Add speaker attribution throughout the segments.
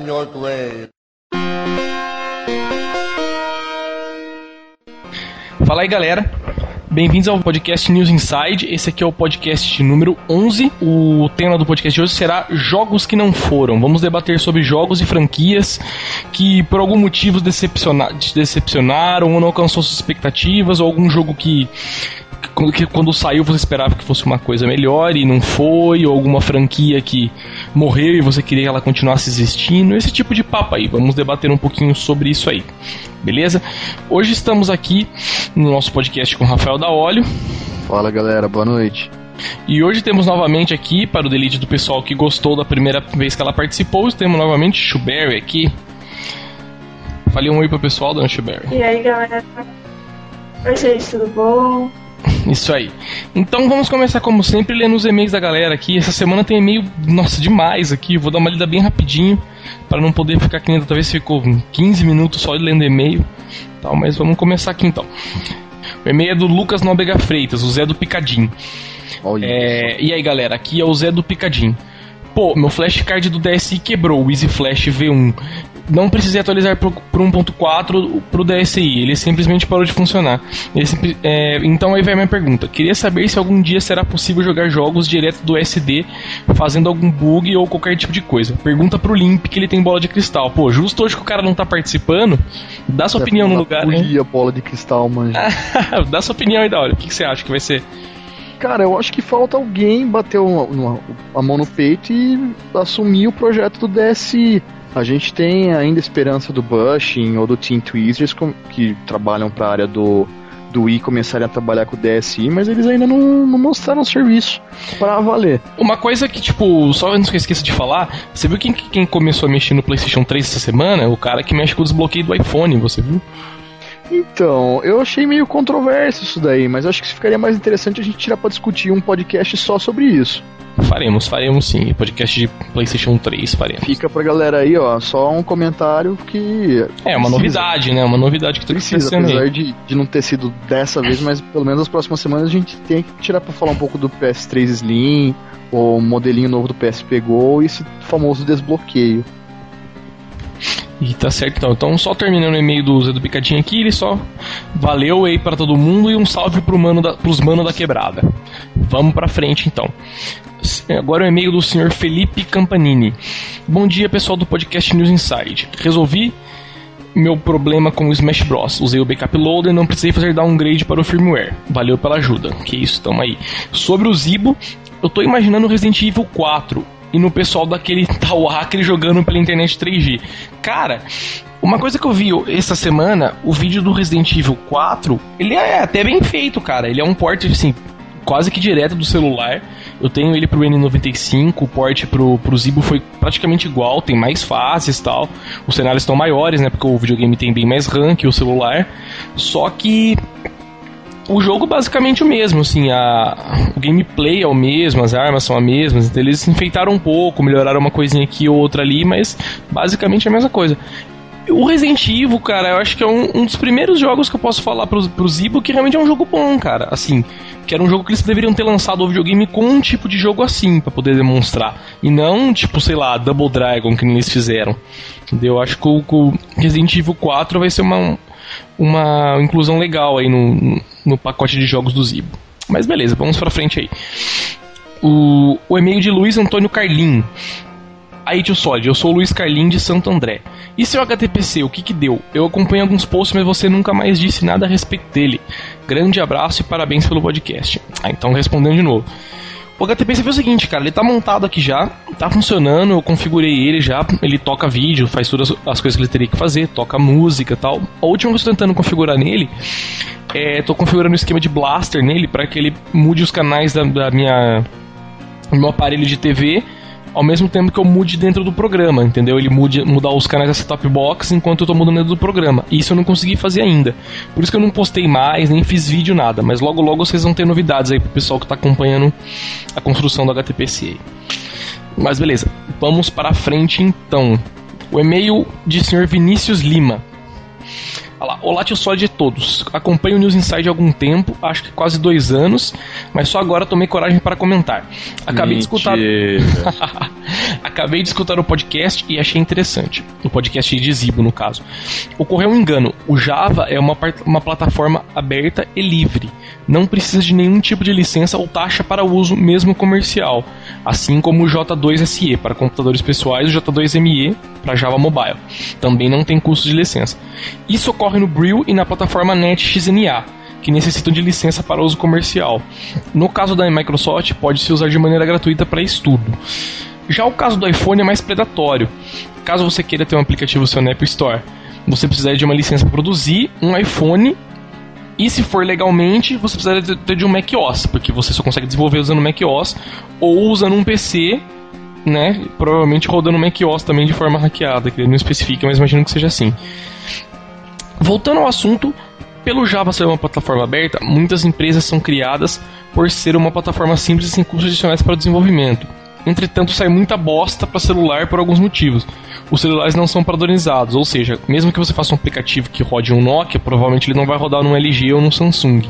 Speaker 1: your grave.
Speaker 2: Fala aí, galera. Bem-vindos ao podcast News Inside. Esse aqui é o podcast número 11. O tema do podcast de hoje será Jogos que não foram. Vamos debater sobre jogos e franquias que por algum motivo decepciona decepcionaram ou não alcançou suas expectativas, ou algum jogo que que quando saiu você esperava que fosse uma coisa melhor e não foi, ou alguma franquia que morreu e você queria que ela continuasse existindo, esse tipo de papo aí. Vamos debater um pouquinho sobre isso aí, beleza? Hoje estamos aqui no nosso podcast com Rafael da Óleo.
Speaker 3: Fala galera, boa noite.
Speaker 2: E hoje temos novamente aqui, para o delite do pessoal que gostou da primeira vez que ela participou, temos novamente Shuberry aqui. Fale um oi pro pessoal, dona Shuberry.
Speaker 4: E aí galera? Oi gente, tudo bom?
Speaker 2: Isso aí. Então vamos começar como sempre lendo os e-mails da galera aqui. Essa semana tem e-mail, nossa, demais aqui. Vou dar uma lida bem rapidinho para não poder ficar que nem outra vez ficou 15 minutos só lendo e-mail. Tal, mas vamos começar aqui então. O e-mail é do Lucas Nóbrega Freitas, o Zé do Picadinho. É, e aí galera, aqui é o Zé do Picadinho. Pô, meu flashcard do DSi quebrou, o Easy Flash V1 não precisei atualizar para o 1.4 para o DSI, ele simplesmente parou de funcionar. É, então aí vai a minha pergunta. Queria saber se algum dia será possível jogar jogos direto do SD, fazendo algum bug ou qualquer tipo de coisa. Pergunta pro Limp que ele tem bola de cristal. Pô, justo hoje que o cara não tá participando, dá sua opinião no lugar.
Speaker 3: Né? a bola de cristal, mano.
Speaker 2: dá sua opinião aí da hora. O que, que você acha que vai ser?
Speaker 3: Cara, eu acho que falta alguém bater uma, uma, a mão no peito e assumir o projeto do DSI. A gente tem ainda esperança do Bushing ou do Team Tweezers que trabalham para a área do, do Wii começarem a trabalhar com o DSI, mas eles ainda não, não mostraram serviço para valer.
Speaker 2: Uma coisa que, tipo, só antes que eu esqueça de falar, você viu quem, quem começou a mexer no PlayStation 3 essa semana? O cara que mexe com o desbloqueio do iPhone, você viu?
Speaker 3: Então, eu achei meio controverso isso daí, mas acho que ficaria mais interessante a gente tirar para discutir um podcast só sobre isso.
Speaker 2: Faremos, faremos sim. Podcast de PlayStation 3 faremos.
Speaker 3: Fica pra galera aí, ó, só um comentário que.
Speaker 2: É, uma novidade, né? Uma novidade que
Speaker 3: tá precisa, apesar de, de não ter sido dessa vez, mas pelo menos nas próximas semanas a gente tem que tirar pra falar um pouco do PS3 Slim, o modelinho novo do PSP Go e esse famoso desbloqueio.
Speaker 2: E tá certo então. Então, só terminando o e-mail do Zé do Picadinho aqui, ele só valeu aí para todo mundo e um salve pro mano da, pros mano da quebrada. Vamos pra frente então. Agora o e-mail do senhor Felipe Campanini. Bom dia, pessoal do podcast News Inside. Resolvi meu problema com o Smash Bros. Usei o backup loader não precisei fazer downgrade para o firmware. Valeu pela ajuda. Que isso, tamo aí. Sobre o Zibo, eu tô imaginando Resident Evil 4 e no pessoal daquele tal hacker jogando pela internet 3G. Cara, uma coisa que eu vi essa semana, o vídeo do Resident Evil 4, ele é até bem feito, cara. Ele é um port, assim, quase que direto do celular. Eu tenho ele pro N95, o port pro, pro Zibo foi praticamente igual, tem mais faces e tal. Os cenários estão maiores, né? Porque o videogame tem bem mais RAM que o celular. Só que o jogo basicamente o mesmo, assim, a, o gameplay é o mesmo, as armas são as mesmas, então eles enfeitaram um pouco, melhoraram uma coisinha aqui ou outra ali, mas basicamente é a mesma coisa. O Resident Evil, cara, eu acho que é um, um dos primeiros jogos que eu posso falar pro, pro Zibo que realmente é um jogo bom, cara. Assim, que era um jogo que eles deveriam ter lançado o videogame com um tipo de jogo assim, para poder demonstrar. E não, tipo, sei lá, Double Dragon, que eles fizeram. Entendeu? Eu acho que o, o Resident Evil 4 vai ser uma, uma inclusão legal aí no, no pacote de jogos do Zibo. Mas beleza, vamos pra frente aí. O, o e-mail de Luiz Antônio Carlin. Aí, tio Solid, eu sou o Luiz Carlin de Santo André. E seu HTPC, o que que deu? Eu acompanho alguns posts, mas você nunca mais disse nada a respeito dele. Grande abraço e parabéns pelo podcast. Ah, então respondendo de novo. O HTPC foi o seguinte, cara, ele tá montado aqui já, tá funcionando, eu configurei ele já, ele toca vídeo, faz todas as coisas que ele teria que fazer, toca música tal. A última que eu estou tentando configurar nele é, tô configurando o esquema de blaster nele para que ele mude os canais da, da minha meu aparelho de TV ao mesmo tempo que eu mude dentro do programa, entendeu? Ele mude, mudar os canais da setup box enquanto eu tô mudando dentro do programa. Isso eu não consegui fazer ainda. Por isso que eu não postei mais, nem fiz vídeo, nada. Mas logo logo vocês vão ter novidades aí pro pessoal que tá acompanhando a construção do HTPC. Mas beleza, vamos para frente então. O e-mail de Sr. Vinícius Lima. Olha lá, olá tio só de todos. Acompanho o News Inside há algum tempo, acho que quase dois anos, mas só agora tomei coragem para comentar. Acabei de escutar. Acabei de escutar o podcast e achei interessante. O podcast de Zibo, no caso. Ocorreu um engano. O Java é uma, uma plataforma aberta e livre. Não precisa de nenhum tipo de licença ou taxa para uso, mesmo comercial. Assim como o J2SE para computadores pessoais e o J2ME para Java Mobile. Também não tem custo de licença. Isso ocorre no Brill e na plataforma NetXNA que necessitam de licença para uso comercial. No caso da Microsoft, pode se usar de maneira gratuita para estudo. Já o caso do iPhone é mais predatório. Caso você queira ter um aplicativo seu App Store, você precisaria de uma licença para produzir um iPhone e se for legalmente, você precisaria ter de um macOS, porque você só consegue desenvolver usando macOS ou usando um PC, né? Provavelmente rodando macOS também de forma hackeada, que ele não especifica, mas imagino que seja assim. Voltando ao assunto, pelo Java ser uma plataforma aberta, muitas empresas são criadas por ser uma plataforma simples e sem custos adicionais para o desenvolvimento. Entretanto, sai muita bosta para celular por alguns motivos. Os celulares não são padronizados, ou seja, mesmo que você faça um aplicativo que rode um Nokia, provavelmente ele não vai rodar num LG ou num Samsung.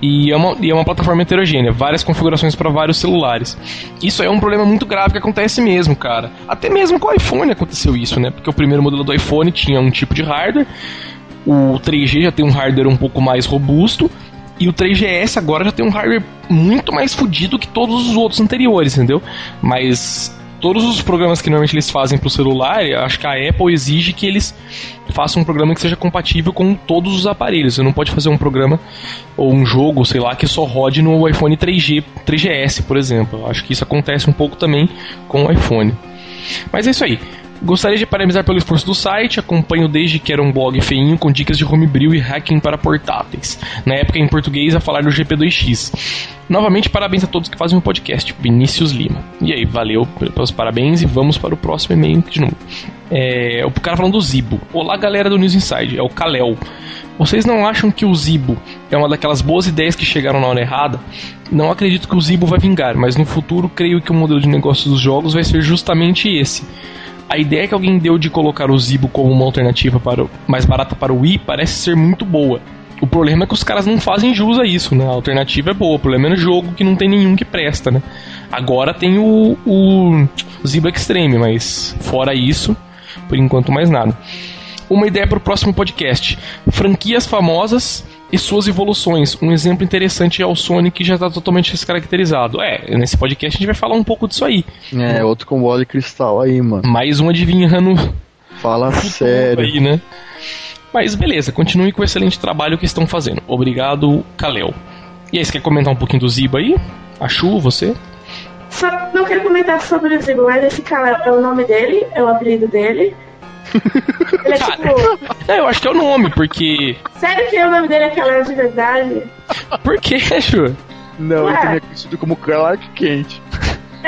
Speaker 2: E é, uma, e é uma plataforma heterogênea, várias configurações para vários celulares. Isso é um problema muito grave que acontece mesmo, cara. Até mesmo com o iPhone aconteceu isso, né? Porque o primeiro modelo do iPhone tinha um tipo de hardware, o 3G já tem um hardware um pouco mais robusto, e o 3GS agora já tem um hardware muito mais fodido que todos os outros anteriores, entendeu? Mas todos os programas que normalmente eles fazem para o celular, acho que a Apple exige que eles façam um programa que seja compatível com todos os aparelhos. Você não pode fazer um programa ou um jogo, sei lá, que só rode no iPhone 3G, 3GS, por exemplo. Acho que isso acontece um pouco também com o iPhone. Mas é isso aí. Gostaria de parabenizar pelo esforço do site, acompanho desde que era um blog feinho com dicas de homebrew e hacking para portáteis. Na época em português a falar do GP2X. Novamente, parabéns a todos que fazem o podcast. Vinícius Lima. E aí, valeu pelos parabéns e vamos para o próximo e-mail de novo. É, o cara falando do Zibo. Olá, galera do News Inside. É o Kalel. Vocês não acham que o Zibo é uma daquelas boas ideias que chegaram na hora errada? Não acredito que o Zibo vai vingar, mas no futuro creio que o modelo de negócio dos jogos vai ser justamente esse a ideia que alguém deu de colocar o Zibo como uma alternativa para o, mais barata para o Wii parece ser muito boa. O problema é que os caras não fazem jus a isso, né? A alternativa é boa, o problema é jogo que não tem nenhum que presta, né? Agora tem o, o Zibo Extreme, mas fora isso, por enquanto mais nada. Uma ideia para o próximo podcast: franquias famosas e suas evoluções. Um exemplo interessante é o Sonic que já está totalmente descaracterizado. É, nesse podcast a gente vai falar um pouco disso aí.
Speaker 3: É, outro com bola de cristal aí, mano.
Speaker 2: Mais um adivinhando.
Speaker 3: Fala sério.
Speaker 2: Aí, né? Mas beleza, continue com o excelente trabalho que estão fazendo. Obrigado, Kalel. E aí, você quer comentar um pouquinho do Ziba aí? A Chu, você?
Speaker 4: Só não quero comentar sobre o Ziba, mas esse cara é o nome dele, é o apelido dele. Ele é tipo.
Speaker 2: É, eu acho que é o nome, porque.
Speaker 4: Sério que o nome dele é Kalel de verdade?
Speaker 2: Por que, Chu?
Speaker 3: Não,
Speaker 4: Ué.
Speaker 3: ele também é conhecido como Clark Kent.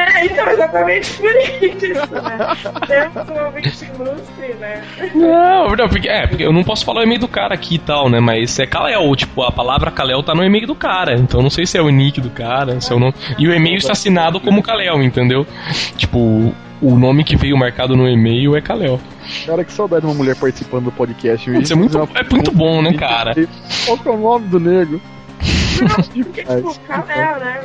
Speaker 4: É, então, exatamente por isso, né? Temos um ouvinte ilustre, né?
Speaker 2: Não, não, porque, é, porque eu não posso falar o e-mail do cara aqui e tal, né? Mas é Kalel, tipo, a palavra Kalel tá no e-mail do cara. Então não sei se é o nick do cara, se é o nome. E o e-mail está assinado como Kalel, entendeu? Tipo, o nome que veio marcado no e-mail é Kalel.
Speaker 3: Cara, que saudade de uma mulher participando do podcast.
Speaker 2: Isso é muito, é muito bom, né, cara?
Speaker 3: Qual que é o nome do nego?
Speaker 4: Porque, tipo, Kalel, né?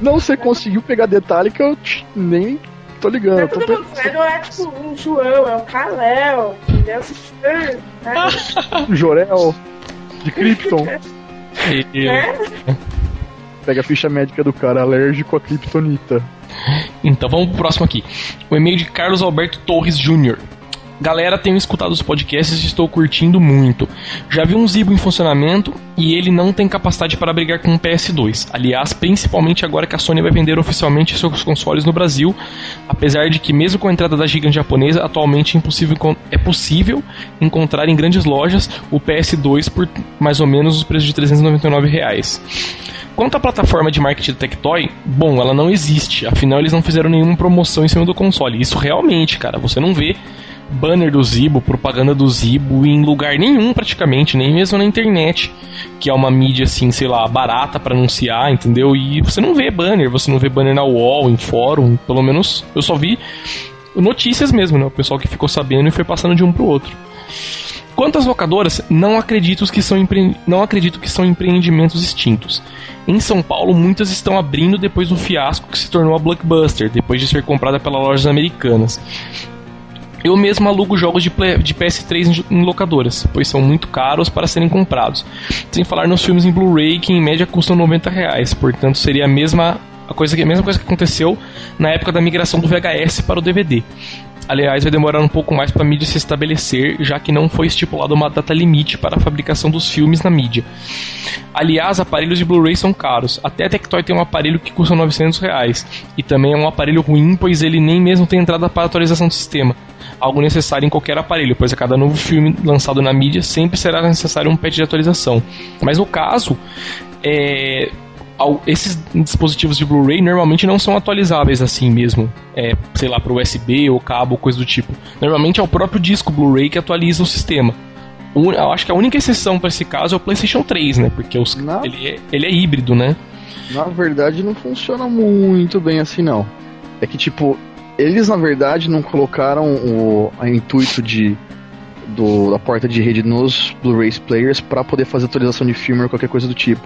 Speaker 3: Não, você conseguiu pegar detalhe que eu nem tô ligando.
Speaker 4: Não é
Speaker 3: eu tô pensando.
Speaker 4: não é tipo um João, é um Kalel, entendeu? Né?
Speaker 3: Jorel de Krypton.
Speaker 4: Né?
Speaker 3: Pega a ficha médica do cara alérgico a Kryptonita.
Speaker 2: Então vamos pro próximo aqui. O e-mail de Carlos Alberto Torres Jr. Galera, tenho escutado os podcasts e estou curtindo muito. Já vi um Zibo em funcionamento e ele não tem capacidade para brigar com o PS2. Aliás, principalmente agora que a Sony vai vender oficialmente seus consoles no Brasil, apesar de que mesmo com a entrada da gigante japonesa, atualmente é, impossível, é possível encontrar em grandes lojas o PS2 por mais ou menos os preços de 399 reais. Quanto à plataforma de marketing da Tectoy, bom, ela não existe, afinal eles não fizeram nenhuma promoção em cima do console. Isso realmente, cara, você não vê banner do Zibo, propaganda do Zibo em lugar nenhum praticamente, nem mesmo na internet, que é uma mídia assim, sei lá, barata pra anunciar, entendeu? E você não vê banner, você não vê banner na wall, em fórum, pelo menos eu só vi notícias mesmo, né? O pessoal que ficou sabendo e foi passando de um pro outro. Quantas locadoras, não acredito que são, empre... não acredito que são empreendimentos extintos. Em São Paulo, muitas estão abrindo depois do fiasco que se tornou a Blockbuster, depois de ser comprada pelas lojas americanas. Eu mesmo alugo jogos de, de PS3 em locadoras, pois são muito caros para serem comprados. Sem falar nos filmes em Blu-ray que em média custam 90 reais, portanto seria a mesma a, coisa que, a mesma coisa que aconteceu na época da migração do VHS para o DVD. Aliás, vai demorar um pouco mais para a mídia se estabelecer, já que não foi estipulada uma data limite para a fabricação dos filmes na mídia. Aliás, aparelhos de Blu-ray são caros. Até a Tectoy tem um aparelho que custa 900 reais. E também é um aparelho ruim, pois ele nem mesmo tem entrada para atualização do sistema. Algo necessário em qualquer aparelho, pois a cada novo filme lançado na mídia sempre será necessário um patch de atualização. Mas no caso, é, esses dispositivos de Blu-ray normalmente não são atualizáveis assim mesmo, é, sei lá, para USB ou cabo, coisa do tipo. Normalmente é o próprio disco Blu-ray que atualiza o sistema. Eu acho que a única exceção para esse caso é o PlayStation 3, né? Porque os, ele, é, ele é híbrido, né?
Speaker 3: Na verdade, não funciona muito bem assim, não. É que, tipo, eles na verdade não colocaram o a intuito de do, da porta de rede nos Blu-ray players para poder fazer atualização de filme ou qualquer coisa do tipo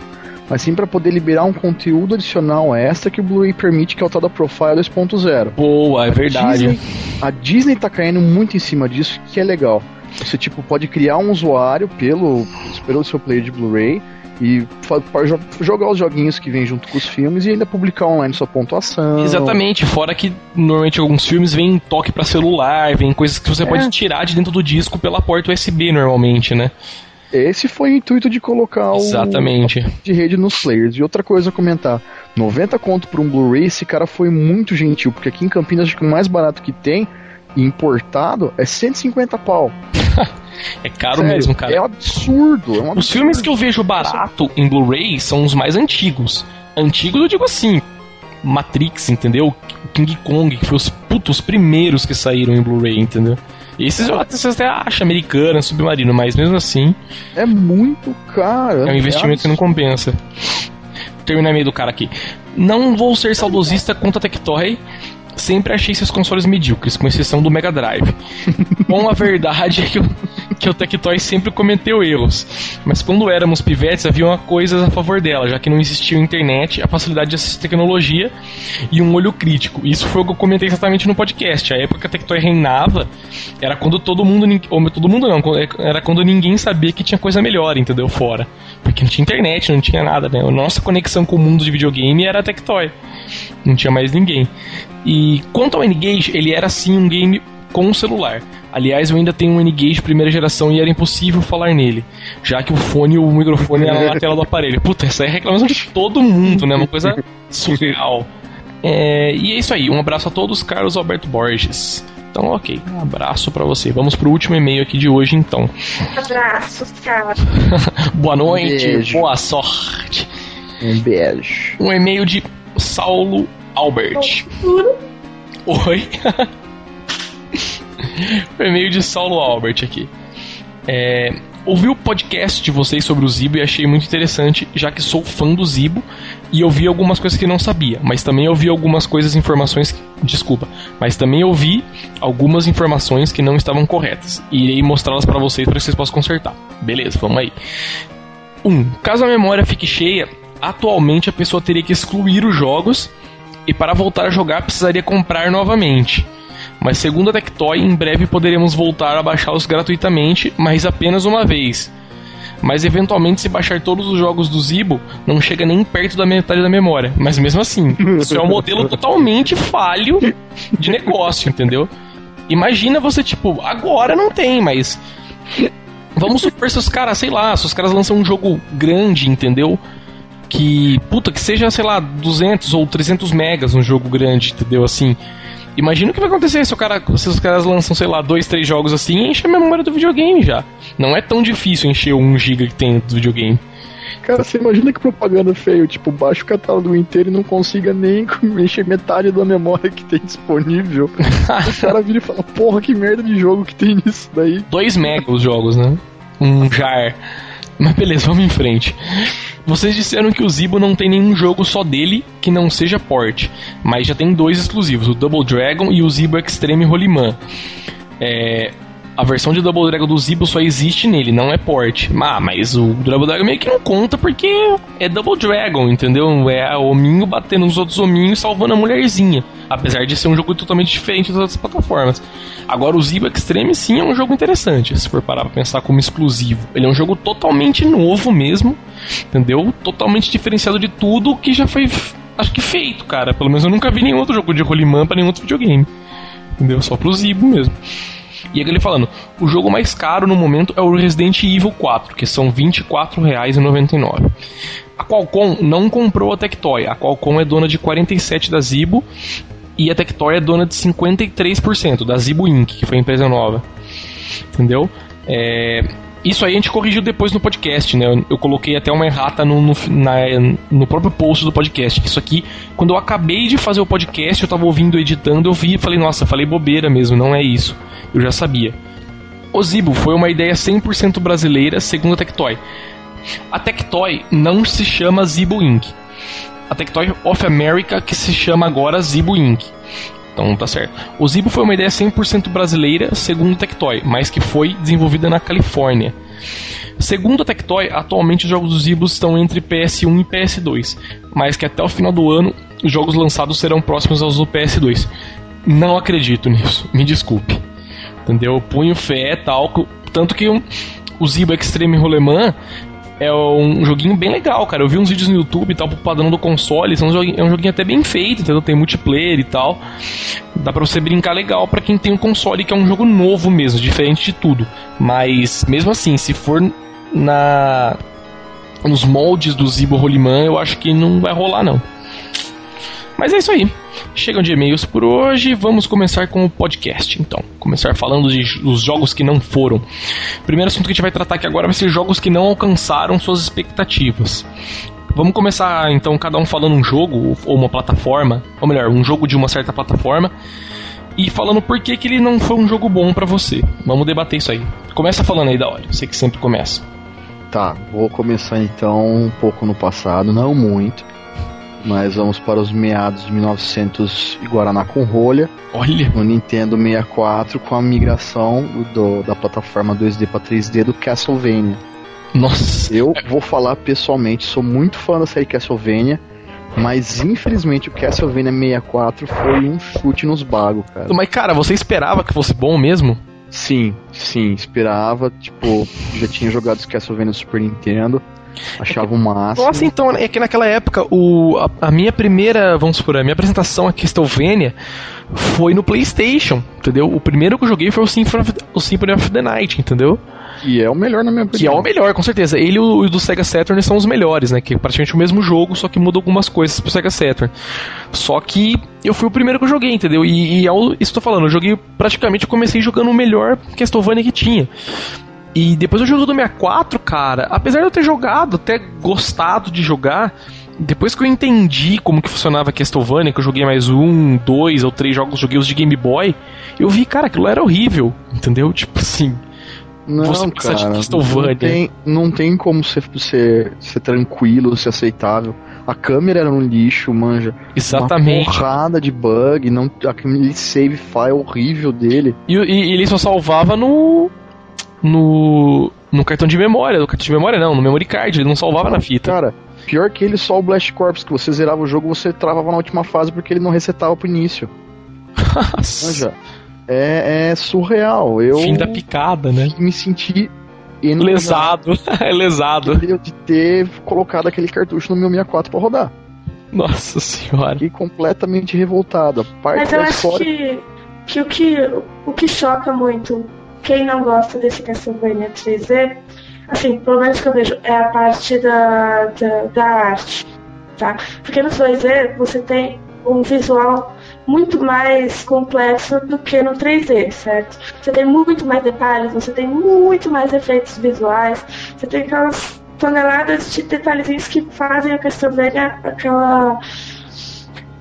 Speaker 3: mas sim para poder liberar um conteúdo adicional extra que o Blu-ray permite, que é o tal da Profile 2.0.
Speaker 2: Boa, é verdade.
Speaker 3: A Disney, a Disney tá caindo muito em cima disso, que é legal. Você tipo pode criar um usuário pelo pelo seu player de Blu-ray e jogar os joguinhos que vêm junto com os filmes e ainda publicar online sua pontuação.
Speaker 2: Exatamente, fora que normalmente alguns filmes vêm toque para celular, vem coisas que você é. pode tirar de dentro do disco pela porta USB normalmente, né?
Speaker 3: Esse foi o intuito de colocar
Speaker 2: Exatamente.
Speaker 3: o de rede nos players. E outra coisa a comentar: 90 conto por um Blu-ray, esse cara foi muito gentil, porque aqui em Campinas acho que o mais barato que tem, importado, é 150 pau.
Speaker 2: é caro Sério, mesmo, cara.
Speaker 3: É absurdo, é um absurdo.
Speaker 2: Os filmes que eu vejo barato em Blu-ray são os mais antigos. Antigos eu digo assim, Matrix, entendeu? King Kong, que foi os putos primeiros que saíram em Blu-ray, entendeu? Esses você até acha americano, submarino, mas mesmo assim.
Speaker 3: É muito caro.
Speaker 2: É um investimento que não compensa. Terminar meio do cara aqui. Não vou ser saudosista quanto a Tectoy. Sempre achei esses consoles medíocres, com exceção do Mega Drive. Bom, a verdade é que o, que o Tectoy sempre cometeu erros. Mas quando éramos pivetes, havia coisas a favor dela, já que não existia internet, a facilidade de assistir tecnologia e um olho crítico. Isso foi o que eu comentei exatamente no podcast. A época que a Tectoy reinava era quando todo mundo. Ou todo mundo não, era quando ninguém sabia que tinha coisa melhor, entendeu? Fora. Porque não tinha internet, não tinha nada, né? A nossa conexão com o mundo de videogame era a Tectoy. Não tinha mais ninguém. E quanto ao N-Gage, ele era sim um game com o celular. Aliás, eu ainda tenho um N-Gage primeira geração e era impossível falar nele, já que o fone e o microfone eram na tela do aparelho. Puta, essa é a reclamação de todo mundo, né? Uma coisa surreal. É, e é isso aí, um abraço a todos, Carlos Alberto Borges. Então, ok, um abraço para você. Vamos pro último e-mail aqui de hoje, então.
Speaker 4: Abraços, cara.
Speaker 2: boa noite, boa sorte.
Speaker 3: Um beijo.
Speaker 2: Um e-mail de Saulo Albert. Oi. o e-mail de Saulo Albert aqui. É, ouvi o podcast de vocês sobre o Zibo e achei muito interessante, já que sou fã do Zibo e ouvi algumas coisas que não sabia, mas também ouvi algumas coisas, informações, desculpa, mas também ouvi algumas informações que não estavam corretas. E irei mostrá-las para vocês para que vocês possam consertar. Beleza, vamos aí. 1. Um, caso a memória fique cheia, atualmente a pessoa teria que excluir os jogos e para voltar a jogar precisaria comprar novamente. Mas segundo a Tectoy, em breve poderemos voltar a baixá-los gratuitamente, mas apenas uma vez. Mas eventualmente, se baixar todos os jogos do Zibo, não chega nem perto da metade da memória. Mas mesmo assim, isso é um modelo totalmente falho de negócio, entendeu? Imagina você, tipo, agora não tem, mas. Vamos supor se os caras, sei lá, se os caras lançam um jogo grande, entendeu? que, puta, que seja, sei lá, 200 ou 300 megas um jogo grande, entendeu? Assim, imagina o que vai acontecer se, o cara, se os caras lançam, sei lá, dois, três jogos assim e enche a memória do videogame já. Não é tão difícil encher o 1 GB que tem do videogame.
Speaker 3: Cara, você imagina que propaganda feio, tipo, baixa o catálogo inteiro e não consiga nem encher metade da memória que tem disponível. o cara vira e fala, porra, que merda de jogo que tem nisso daí.
Speaker 2: 2 megas os jogos, né? Um jar. Mas beleza, vamos em frente. Vocês disseram que o Zibo não tem nenhum jogo só dele que não seja port, mas já tem dois exclusivos, o Double Dragon e o Zibo Extreme Roliman. É, a versão de Double Dragon do Zibo só existe nele, não é port. Ah, mas o Double Dragon meio que não conta porque é Double Dragon, entendeu? É o hominho batendo nos outros hominhos salvando a mulherzinha. Apesar de ser um jogo totalmente diferente das outras plataformas. Agora o Zibo Extreme sim é um jogo interessante, se for parar pra pensar como exclusivo. Ele é um jogo totalmente novo mesmo, entendeu? Totalmente diferenciado de tudo que já foi, acho que feito, cara. Pelo menos eu nunca vi nenhum outro jogo de rolimã pra nenhum outro videogame. Entendeu? Só pro Zibo mesmo. E ele falando, o jogo mais caro no momento é o Resident Evil 4, que são R$ 24,99. A Qualcomm não comprou a Tectoy. A Qualcomm é dona de 47 da Zibo e a Tectoy é dona de 53% da Zibo Inc., que foi a empresa nova. Entendeu? É, isso aí a gente corrigiu depois no podcast, né? Eu, eu coloquei até uma errata no, no, na, no próprio post do podcast. Isso aqui, quando eu acabei de fazer o podcast, eu tava ouvindo, editando, eu vi e falei, nossa, falei bobeira mesmo, não é isso. Eu já sabia. O Zibo foi uma ideia 100% brasileira, segundo a Tectoy. A Tectoy não se chama Zibo Inc. A Tectoy of America que se chama agora Zibo Inc. Então tá certo. O Zibo foi uma ideia 100% brasileira, segundo a Tectoy, mas que foi desenvolvida na Califórnia. Segundo a Tectoy, atualmente os jogos do Zibo estão entre PS1 e PS2, mas que até o final do ano os jogos lançados serão próximos aos do PS2. Não acredito nisso, me desculpe. Entendeu? Punho fé tal, tanto que um, o Zibo Extreme Roleman é um joguinho bem legal, cara. Eu vi uns vídeos no YouTube e tal, pro padrão do console. Joguinho, é um joguinho até bem feito, entendeu? Tem multiplayer e tal. Dá pra você brincar legal para quem tem um console que é um jogo novo mesmo, diferente de tudo. Mas, mesmo assim, se for na nos moldes do Zibo Roliman, eu acho que não vai rolar, não. Mas é isso aí. Chegam de e-mails por hoje, vamos começar com o podcast, então. Começar falando de, dos jogos que não foram. O primeiro assunto que a gente vai tratar aqui agora vai ser jogos que não alcançaram suas expectativas. Vamos começar então cada um falando um jogo ou uma plataforma, ou melhor, um jogo de uma certa plataforma e falando por que, que ele não foi um jogo bom para você. Vamos debater isso aí. Começa falando aí da hora, você que sempre começa.
Speaker 3: Tá, vou começar então um pouco no passado, não muito mas vamos para os meados de 1900 e Guaraná com rolha.
Speaker 2: Olha!
Speaker 3: No Nintendo 64 com a migração do, da plataforma 2D para 3D do Castlevania.
Speaker 2: Nossa!
Speaker 3: Eu vou falar pessoalmente, sou muito fã da série Castlevania. Mas infelizmente o Castlevania 64 foi um chute nos bagos, cara.
Speaker 2: Mas cara, você esperava que fosse bom mesmo?
Speaker 3: Sim, sim, esperava. Tipo, já tinha jogado os Castlevania no Super Nintendo. Achava o máximo.
Speaker 2: Nossa, então, é que naquela época o, a, a, minha primeira, vamos supor, a minha apresentação a Castlevania foi no PlayStation, entendeu? O primeiro que eu joguei foi o Symphony of, o Symphony of the Night, entendeu?
Speaker 3: Que é o melhor na minha opinião.
Speaker 2: Que é o melhor, com certeza. Ele e o, o do Sega Saturn são os melhores, né? Que é praticamente o mesmo jogo, só que muda algumas coisas pro Sega Saturn. Só que eu fui o primeiro que eu joguei, entendeu? E, e é isso que eu tô falando, eu joguei praticamente, eu comecei jogando o melhor Castlevania que tinha. E depois eu jogo do 64, cara, apesar de eu ter jogado, até gostado de jogar, depois que eu entendi como que funcionava Castlevania, que eu joguei mais um, dois ou três jogos, joguei os de Game Boy, eu vi, cara, aquilo era horrível, entendeu? Tipo assim.
Speaker 3: Não, você cara, de Castlevania. Não tem, não tem como ser, ser, ser tranquilo, ser aceitável. A câmera era um lixo, manja.
Speaker 2: Exatamente.
Speaker 3: Uma porrada de bug, não, aquele save file horrível dele.
Speaker 2: E, e ele só salvava no no, no cartão de memória. No cartão de memória não, no memory card, ele não salvava na fita.
Speaker 3: Cara, pior que ele só o Blast Corps, que você zerava o jogo, você travava na última fase porque ele não resetava pro início. Nossa. É, é, surreal. Eu
Speaker 2: Fim da picada, né?
Speaker 3: Me senti
Speaker 2: lesado. é lesado.
Speaker 3: De ter colocado aquele cartucho no meu 64 para rodar.
Speaker 2: Nossa senhora.
Speaker 3: Fiquei completamente revoltado. A
Speaker 4: parte Mas eu acho história... que, que, o que o que choca muito quem não gosta desse Castlevania 3D, assim, pelo menos que eu vejo, é a parte da, da, da arte, tá? Porque nos 2D você tem um visual muito mais complexo do que no 3D, certo? Você tem muito mais detalhes, você tem muito mais efeitos visuais, você tem aquelas toneladas de detalhezinhos que fazem a Castlevania aquela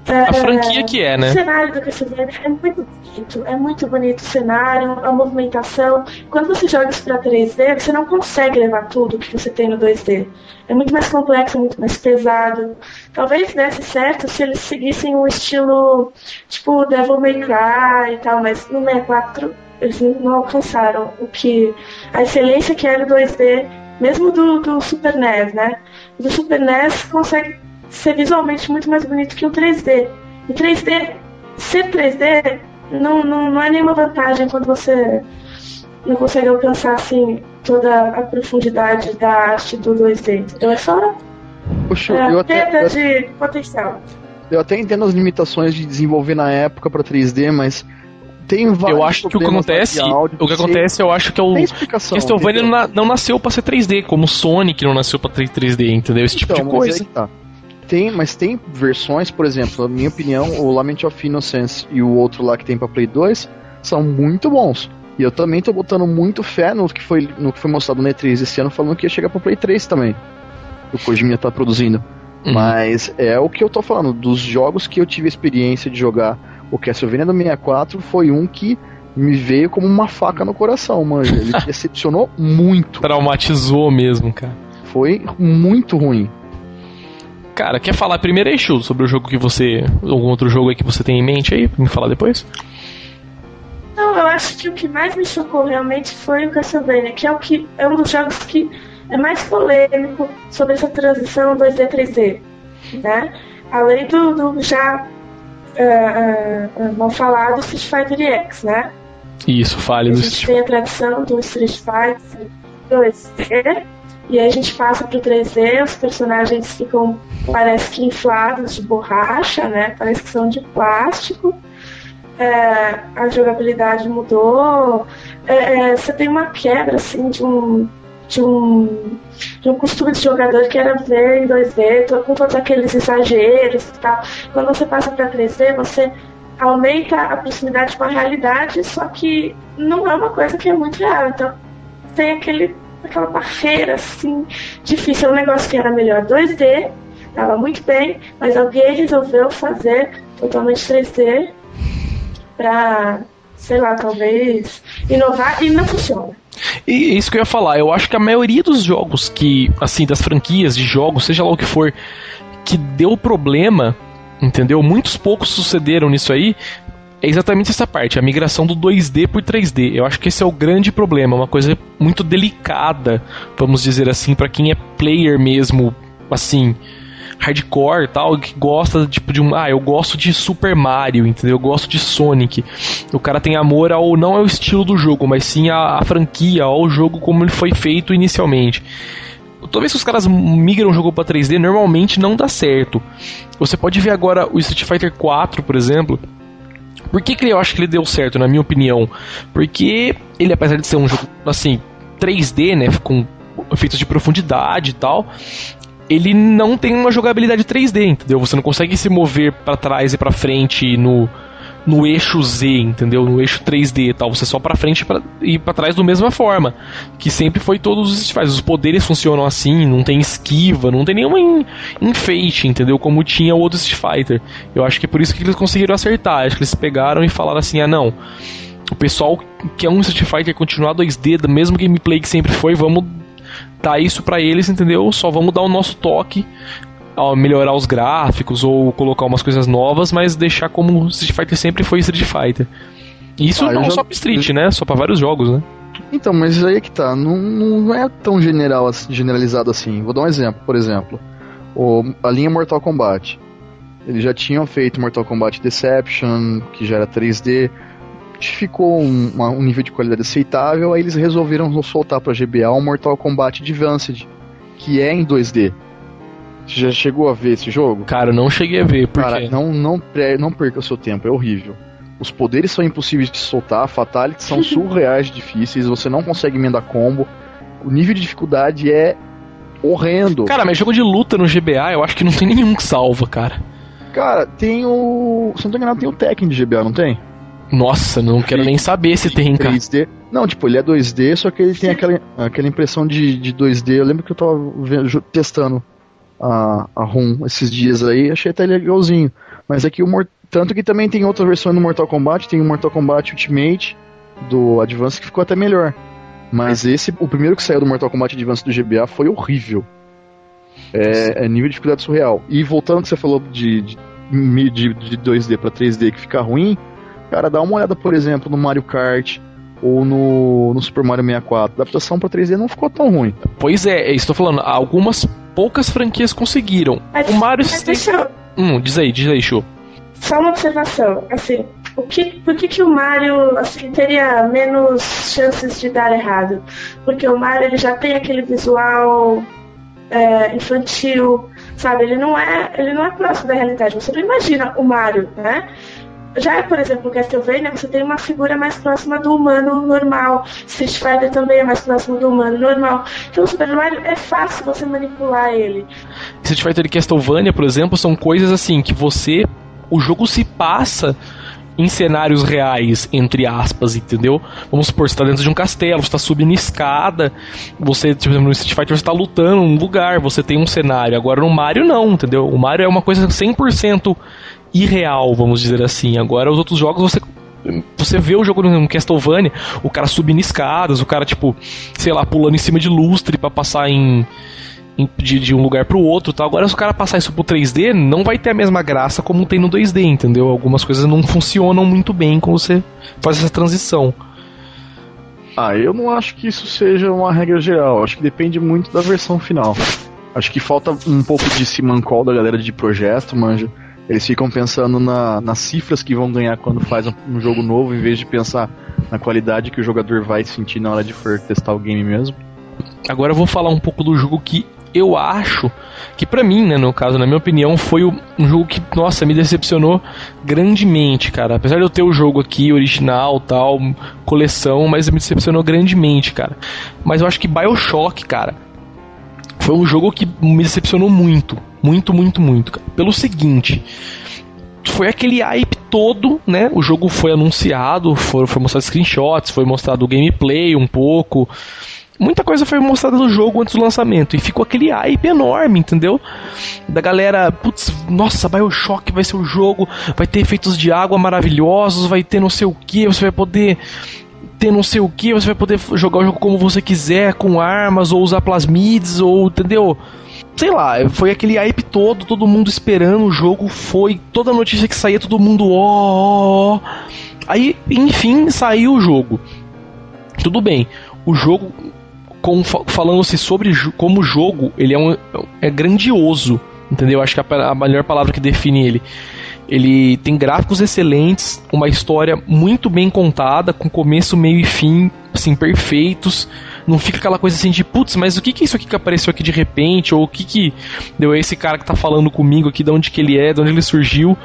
Speaker 2: a franquia que é, né?
Speaker 4: O cenário do Castlevania é muito bonito. É muito bonito o cenário, a movimentação. Quando você joga isso pra 3D, você não consegue levar tudo que você tem no 2D. É muito mais complexo, muito mais pesado. Talvez desse certo se eles seguissem um estilo tipo Devil May Cry e tal, mas no 64 eles não alcançaram o que a excelência que era o 2D, mesmo do, do Super NES, né? O Super NES consegue ser visualmente muito mais bonito que o 3D. E 3D, ser 3D não, não, não é nenhuma vantagem quando você não consegue alcançar assim toda a profundidade da arte do 2D. Então é só
Speaker 3: Poxa,
Speaker 4: é,
Speaker 3: eu até,
Speaker 4: perda
Speaker 3: eu,
Speaker 4: de potencial.
Speaker 3: eu até entendo as limitações de desenvolver na época pra 3D, mas tem vários
Speaker 2: Eu acho que o que acontece,
Speaker 3: áudio,
Speaker 2: o que acontece, eu acho que é o. Castlevania não, na- não nasceu pra ser 3D, como o Sonic não nasceu pra ter 3D, entendeu? Esse tipo
Speaker 3: Então,
Speaker 2: de
Speaker 3: mas
Speaker 2: coisa.
Speaker 3: tá. Tem, mas tem versões, por exemplo, na minha opinião, o Lament of Innocence e o outro lá que tem pra Play 2 são muito bons. E eu também tô botando muito fé no que foi, no que foi mostrado no E3 esse ano, falando que ia chegar pra Play 3 também. O Kojima tá produzindo.
Speaker 2: Uhum.
Speaker 3: Mas é o que eu tô falando, dos jogos que eu tive experiência de jogar, o Castlevania do 64 foi um que me veio como uma faca no coração, mano. Ele decepcionou muito.
Speaker 2: Traumatizou mesmo, cara.
Speaker 3: Foi muito ruim.
Speaker 2: Cara, quer falar primeiro aí, Chu, sobre o jogo que você. Algum outro jogo aí que você tem em mente aí? Pra me falar depois?
Speaker 4: Não, eu acho que o que mais me chocou realmente foi o Castlevania, que é o que é um dos jogos que é mais polêmico sobre essa transição 2D 3D, né? Além do, do já ah, ah, mal falado Street Fighter X, né?
Speaker 2: Isso, fale
Speaker 4: A
Speaker 2: do
Speaker 4: gente
Speaker 2: Street
Speaker 4: tem a tradição do Street Fighter 2D, e aí a gente passa pro 3D, os personagens ficam, parece que inflados de borracha, né? Parece que são de plástico. É, a jogabilidade mudou. É, é, você tem uma quebra assim de um. De um, de um costume de jogador que era ver em 2D, to- com todos aqueles exageros e tal. Quando você passa para 3D, você aumenta a proximidade com a realidade, só que não é uma coisa que é muito real. Então tem aquele, aquela barreira assim, difícil. Um negócio que era melhor 2D, tava muito bem, mas alguém resolveu fazer totalmente 3D pra, sei lá, talvez inovar e não funciona.
Speaker 2: E isso que eu ia falar, eu acho que a maioria dos jogos que, assim, das franquias de jogos, seja lá o que for, que deu problema, entendeu? Muitos poucos sucederam nisso aí. É exatamente essa parte, a migração do 2D por 3D. Eu acho que esse é o grande problema, uma coisa muito delicada, vamos dizer assim, pra quem é player mesmo, assim, hardcore e tal, que gosta tipo de um, ah, eu gosto de Super Mario, entendeu? Eu gosto de Sonic. O cara tem amor ao não ao estilo do jogo, mas sim à, à franquia, ao jogo como ele foi feito inicialmente. Toda vez que os caras migram o jogo pra 3D, normalmente não dá certo. Você pode ver agora o Street Fighter 4, por exemplo. Por que, que eu acho que ele deu certo, na minha opinião? Porque ele, apesar de ser um jogo assim 3D, né, com efeitos de profundidade e tal, ele não tem uma jogabilidade 3D, entendeu? Você não consegue se mover pra trás e pra frente no, no eixo Z, entendeu? No eixo 3D e tal. Você só pra frente e pra- e pra trás da mesma forma. Que sempre foi todos os Street. Os poderes funcionam assim, não tem esquiva, não tem nenhuma en- enfeite, entendeu? Como tinha o outro Street Fighter. Eu acho que é por isso que eles conseguiram acertar. Acho que eles pegaram e falaram assim: ah, não. O pessoal que é um Street Fighter continuar 2D, do mesmo gameplay que sempre foi, vamos dar isso pra eles, entendeu? Só vamos dar o nosso toque melhorar os gráficos ou colocar umas coisas novas, mas deixar como o Street Fighter sempre foi Street Fighter. E Isso
Speaker 3: Ah,
Speaker 2: não
Speaker 3: já-
Speaker 2: só pra Street, né? Só pra vários jogos, né?
Speaker 3: Então, mas aí é que tá, não, não é tão general, generalizado assim. Vou dar um exemplo, por exemplo, o, a linha Mortal Kombat. Eles já tinham feito Mortal Kombat Deception, que já era 3D, ficou um, um nível de qualidade aceitável, aí eles resolveram soltar pra GBA um Mortal Kombat Advanced, que é em 2D. Você já chegou a ver esse jogo?
Speaker 2: Cara, eu não cheguei a ver, porque
Speaker 3: Cara, não, não, pre- não perca o seu tempo, é horrível. Os poderes são impossíveis de soltar, fatalities são surreais difíceis, você não consegue emendar combo. O nível de dificuldade é horrendo.
Speaker 2: Cara, mas jogo de luta no GBA, eu acho que não tem nenhum que salva, cara.
Speaker 3: Cara, tem o. Se não tô enganado, tem o Tekken de GBA, não tem?
Speaker 2: Nossa, não quero nem saber se tem, cara.
Speaker 3: 3D. Não, tipo, ele é 2D, só que ele tem aquela, aquela impressão de, de 2D. Eu lembro que eu tava vendo- testando a, a ROM esses dias aí, achei até legalzinho. Mas aqui o Mor- Tanto que também tem outra versão do Mortal Kombat, tem o Mortal Kombat Ultimate do Advance que ficou até melhor. Mas esse, o primeiro que saiu do Mortal Kombat Advance do GBA foi horrível. É, é nível de dificuldade surreal. E voltando que você falou de, de, de, de 2D pra 3D que fica ruim, cara, dá uma olhada, por exemplo, no Mario Kart, ou no, no Super Mario 64. A adaptação para 3D não ficou tão ruim.
Speaker 2: Pois é, é tô falando. Algumas poucas franquias conseguiram.
Speaker 4: Mas,
Speaker 2: o Mario.
Speaker 4: mas deixa eu...
Speaker 2: Hum, diz aí, diz aí, Chu.
Speaker 4: Só uma observação, assim, o que, por que, que o Mario assim, teria menos chances de dar errado? Porque o Mario ele já tem aquele visual é, infantil, sabe? Ele não é, ele não é próximo da realidade. Você não imagina o Mario, né? Já, por exemplo, Castlevania, você tem uma figura mais próxima do humano normal. Street Fighter também é mais próximo do humano normal. Então, o Super Mario é fácil você manipular ele.
Speaker 2: Street Fighter e Castlevania, por exemplo, são coisas assim que você. O jogo se passa em cenários reais, entre aspas, entendeu? Vamos supor, você tá dentro de um castelo, você tá subindo escada, você, tipo, no Street Fighter você tá lutando num lugar, você tem um cenário. Agora no Mario não, entendeu? O Mario é uma coisa 100% irreal, vamos dizer assim. Agora os outros jogos você você vê o jogo no Castlevania, o cara subindo escadas, o cara, tipo, sei lá, pulando em cima de lustre para passar em, de, de, um lugar pro outro tal. Agora, se o cara passar isso pro 3D, não vai ter a mesma graça como tem no 2D, entendeu? Algumas coisas não funcionam muito bem quando você faz essa transição.
Speaker 3: Ah, eu não acho que isso seja uma regra geral. Acho que depende muito da versão final. Acho que falta um pouco de simancol da galera de projeto, manja. Eles ficam pensando na, nas cifras que vão ganhar quando faz um, um, jogo novo, em vez de pensar na qualidade que o jogador vai sentir na hora de for testar o game mesmo.
Speaker 2: Agora eu vou falar um pouco do jogo que eu acho que para mim, né, no caso, na minha opinião, foi um jogo que, nossa, me decepcionou grandemente, cara. Apesar de eu ter o jogo aqui original, tal, coleção, mas me decepcionou grandemente, cara. Mas eu acho que BioShock, cara, foi um jogo que me decepcionou muito, muito, muito, muito. Pelo seguinte, foi aquele hype todo, né? O jogo foi anunciado, foi, foi mostrado screenshots, foi mostrado o gameplay um pouco. Muita coisa foi mostrada no jogo antes do lançamento e ficou aquele hype enorme, entendeu? Da galera, putz, nossa, Bioshock vai ser o jogo, vai ter efeitos de água maravilhosos, vai ter não sei o que, você vai poder ter não sei o que, você vai poder jogar o jogo como você quiser, com armas, ou usar plasmids, ou entendeu? Sei lá, foi aquele hype todo, todo mundo esperando o jogo, foi toda notícia que saía, todo mundo ó, ó, ó. Aí, enfim, saiu o jogo. Tudo bem, o jogo, falando-se sobre como jogo, ele é, um, é grandioso, entendeu? Acho que a, a melhor palavra que define ele ele tem gráficos excelentes, uma história muito bem contada, com começo, meio e fim, assim, perfeitos. Não fica aquela coisa assim de, putz, mas o que que é isso aqui que apareceu aqui de repente? Ou o que que deu esse cara que tá falando comigo aqui, de onde que ele é, de onde ele surgiu?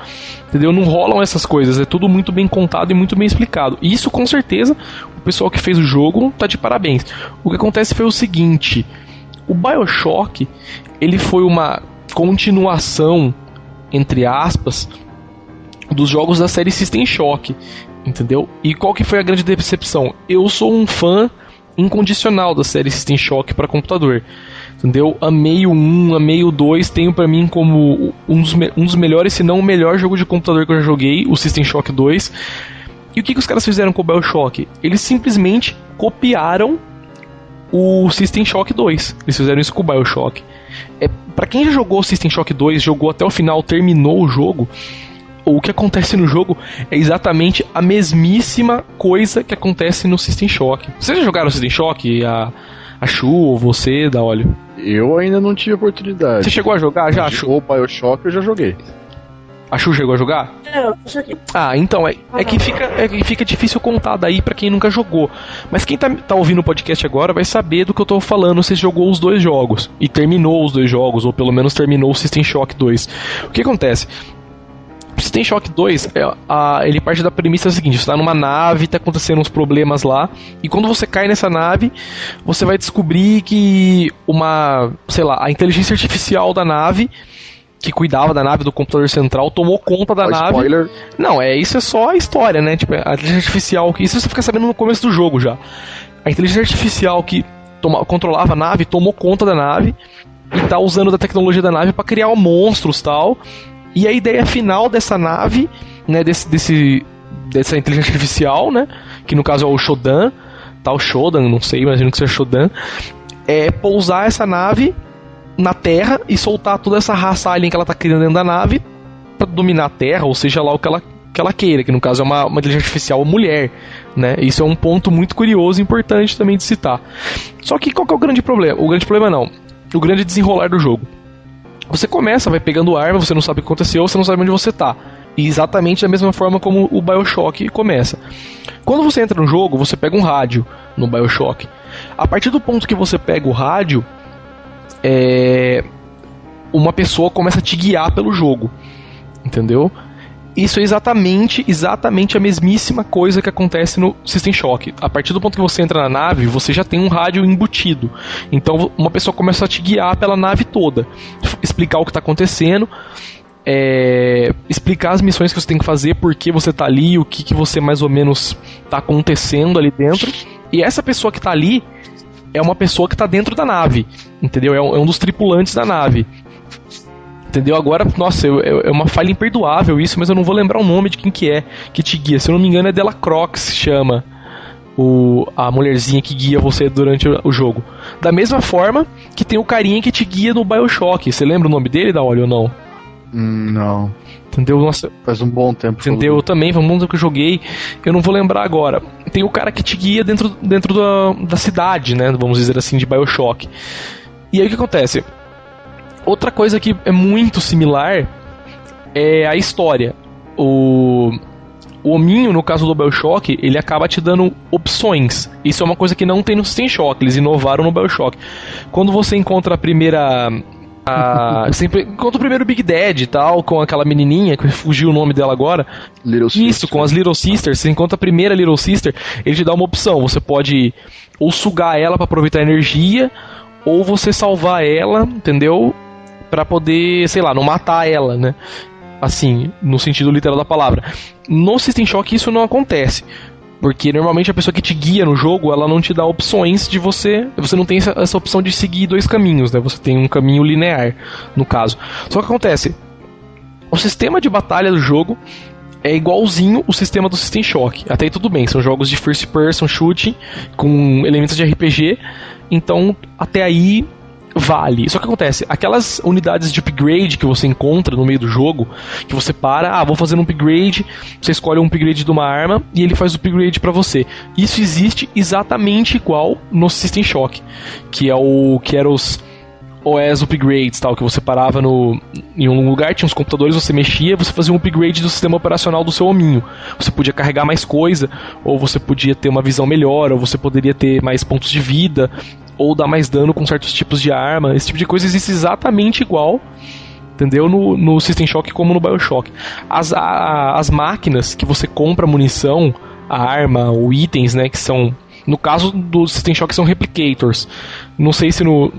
Speaker 2: Entendeu? Não rolam essas coisas, é tudo muito bem contado e muito bem explicado. E isso, com certeza, o pessoal que fez o jogo tá de parabéns. O que acontece foi o seguinte, o BioShock, ele foi uma continuação entre aspas, dos jogos da série System Shock, entendeu? E qual que foi a grande decepção? Eu sou um fã incondicional da série System Shock para computador. Entendeu? Amei o 1, amei o 2, tenho para mim como um dos, um dos melhores, se não o melhor jogo de computador que eu já joguei, o System Shock 2. E o que, que os caras fizeram com o Bioshock? Eles simplesmente copiaram o System Shock 2. Eles fizeram isso com o Bioshock. É, para quem já jogou o System Shock 2, jogou até o final, terminou o jogo, o que acontece no jogo é exatamente a mesmíssima coisa que acontece no System Shock. Vocês já jogaram o System Shock? A, a Shu ou você, da óleo?
Speaker 3: Eu ainda não tive oportunidade.
Speaker 2: Você chegou a jogar já,
Speaker 3: Shu? O Bioshock eu já joguei.
Speaker 2: A Chu chegou a jogar?
Speaker 4: Não, joguei.
Speaker 2: Ah, então, é, é, que fica, é que fica difícil contar daí para quem nunca jogou. Mas quem tá, tá ouvindo o podcast agora vai saber do que eu tô falando se jogou os dois jogos. E terminou os dois jogos, ou pelo menos terminou o System Shock 2. O que acontece? System Shock 2, é, a, ele parte da premissa seguinte: você está numa nave, está acontecendo uns problemas lá, e quando você cai nessa nave, você vai descobrir que uma, sei lá, a inteligência artificial da nave que cuidava da nave do computador central tomou conta da nave.
Speaker 3: Spoiler.
Speaker 2: Não, é isso é só a história, né? Tipo, a inteligência artificial, isso você fica sabendo no começo do jogo já. A inteligência artificial que toma, controlava a nave tomou conta da nave e tá usando da tecnologia da nave para criar monstros tal. E a ideia final dessa nave, né, desse, desse dessa inteligência artificial, né, que no caso é o Shodan, tal Shodan, não sei, imagino que seja Shodan, é pousar essa nave na Terra e soltar toda essa raça alien que ela tá criando dentro da nave para dominar a Terra, ou seja lá o que ela que ela queira, que no caso é uma, uma inteligência artificial mulher, né? Isso é um ponto muito curioso e importante também de citar. Só que qual que é o grande problema? O grande problema não, o grande desenrolar do jogo. Você começa, vai pegando arma, você não sabe o que aconteceu, você não sabe onde você tá. E exatamente da mesma forma como o BioShock começa. Quando você entra no jogo, você pega um rádio no BioShock. A partir do ponto que você pega o rádio, é... uma pessoa começa a te guiar pelo jogo. Entendeu? Isso é exatamente, exatamente a mesmíssima coisa que acontece no System Shock. A partir do ponto que você entra na nave, você já tem um rádio embutido. Então uma pessoa começa a te guiar pela nave toda, explicar o que está acontecendo, é, explicar as missões que você tem que fazer, por que você está ali, o que, que você mais ou menos está acontecendo ali dentro. E essa pessoa que está ali é uma pessoa que está dentro da nave, entendeu? É um, é um dos tripulantes da nave. Entendeu? Agora, nossa, eu, eu, é uma falha imperdoável isso, mas eu não vou lembrar o nome de quem que é que te guia. Se eu não me engano, é Della Croc se chama. O, a mulherzinha que guia você durante o jogo. Da mesma forma que tem o carinha que te guia no Bioshock. Você lembra o nome dele, da olho ou não?
Speaker 3: Hum, não.
Speaker 2: Entendeu? Nossa,
Speaker 3: Faz um bom tempo.
Speaker 2: Entendeu? Eu também, foi um mundo que eu joguei. Eu não vou lembrar agora. Tem o cara que te guia dentro, dentro da, da cidade, né? Vamos dizer assim, de Bioshock. E aí o que acontece? Outra coisa que é muito similar é a história. O, o hominho, no caso do Bioshock, ele acaba te dando opções. Isso é uma coisa que não tem no System Shock, eles inovaram no Bioshock. Quando você encontra a primeira. A, sempre, encontra o primeiro Big Dad e tal, com aquela menininha, que fugiu o nome dela agora.
Speaker 3: Little
Speaker 2: Isso,
Speaker 3: Sister.
Speaker 2: com as Little Sisters, você encontra a primeira Little Sister, ele te dá uma opção. Você pode ou sugar ela para aproveitar a energia, ou você salvar ela, entendeu? Pra poder, sei lá, não matar ela, né? Assim, no sentido literal da palavra. No System Shock isso não acontece. Porque normalmente a pessoa que te guia no jogo, ela não te dá opções de você. Você não tem essa, essa opção de seguir dois caminhos, né? Você tem um caminho linear, no caso. Só que acontece. O sistema de batalha do jogo é igualzinho o sistema do System Shock. Até aí tudo bem, são jogos de first person shooting com elementos de RPG. Então, até aí vale. Só que acontece, aquelas unidades de upgrade que você encontra no meio do jogo, que você para, ah, vou fazer um upgrade, você escolhe um upgrade de uma arma e ele faz o upgrade pra você. Isso existe exatamente igual no System Shock, que é o que era os OS upgrades, tal, que você parava no, em um lugar, tinha uns computadores, você mexia, você fazia um upgrade do sistema operacional do seu hominho. Você podia carregar mais coisa, ou você podia ter uma visão melhor, ou você poderia ter mais pontos de vida, ou dar mais dano com certos tipos de arma. Esse tipo de coisa existe exatamente igual, entendeu? No, no System Shock como no Bioshock. As, a, as máquinas que você compra munição, a arma, ou itens, né, que são no caso do System Shock são replicators. Não sei se no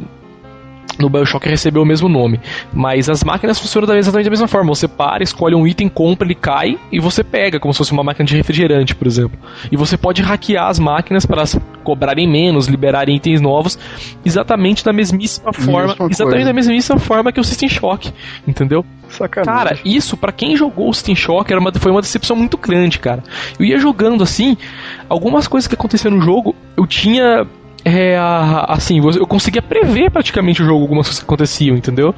Speaker 2: no Bioshock recebeu o mesmo nome. Mas as máquinas funcionam da- exatamente da mesma forma. Você para, escolhe um item, compra, ele cai e você pega, como se fosse uma máquina de refrigerante, por exemplo. E você pode hackear as máquinas para elas cobrarem menos, liberarem itens novos, exatamente da mesmíssima forma.
Speaker 3: Mesma
Speaker 2: exatamente
Speaker 3: coisa.
Speaker 2: da mesmíssima forma que o System Shock. Entendeu?
Speaker 3: Sacanagem.
Speaker 2: Cara, isso pra quem jogou o System Shock era uma, foi uma decepção muito grande, cara. Eu ia jogando assim, algumas coisas que aconteciam no jogo, eu tinha. É, a- assim, eu conseguia prever praticamente o jogo, algumas coisas que aconteciam, entendeu?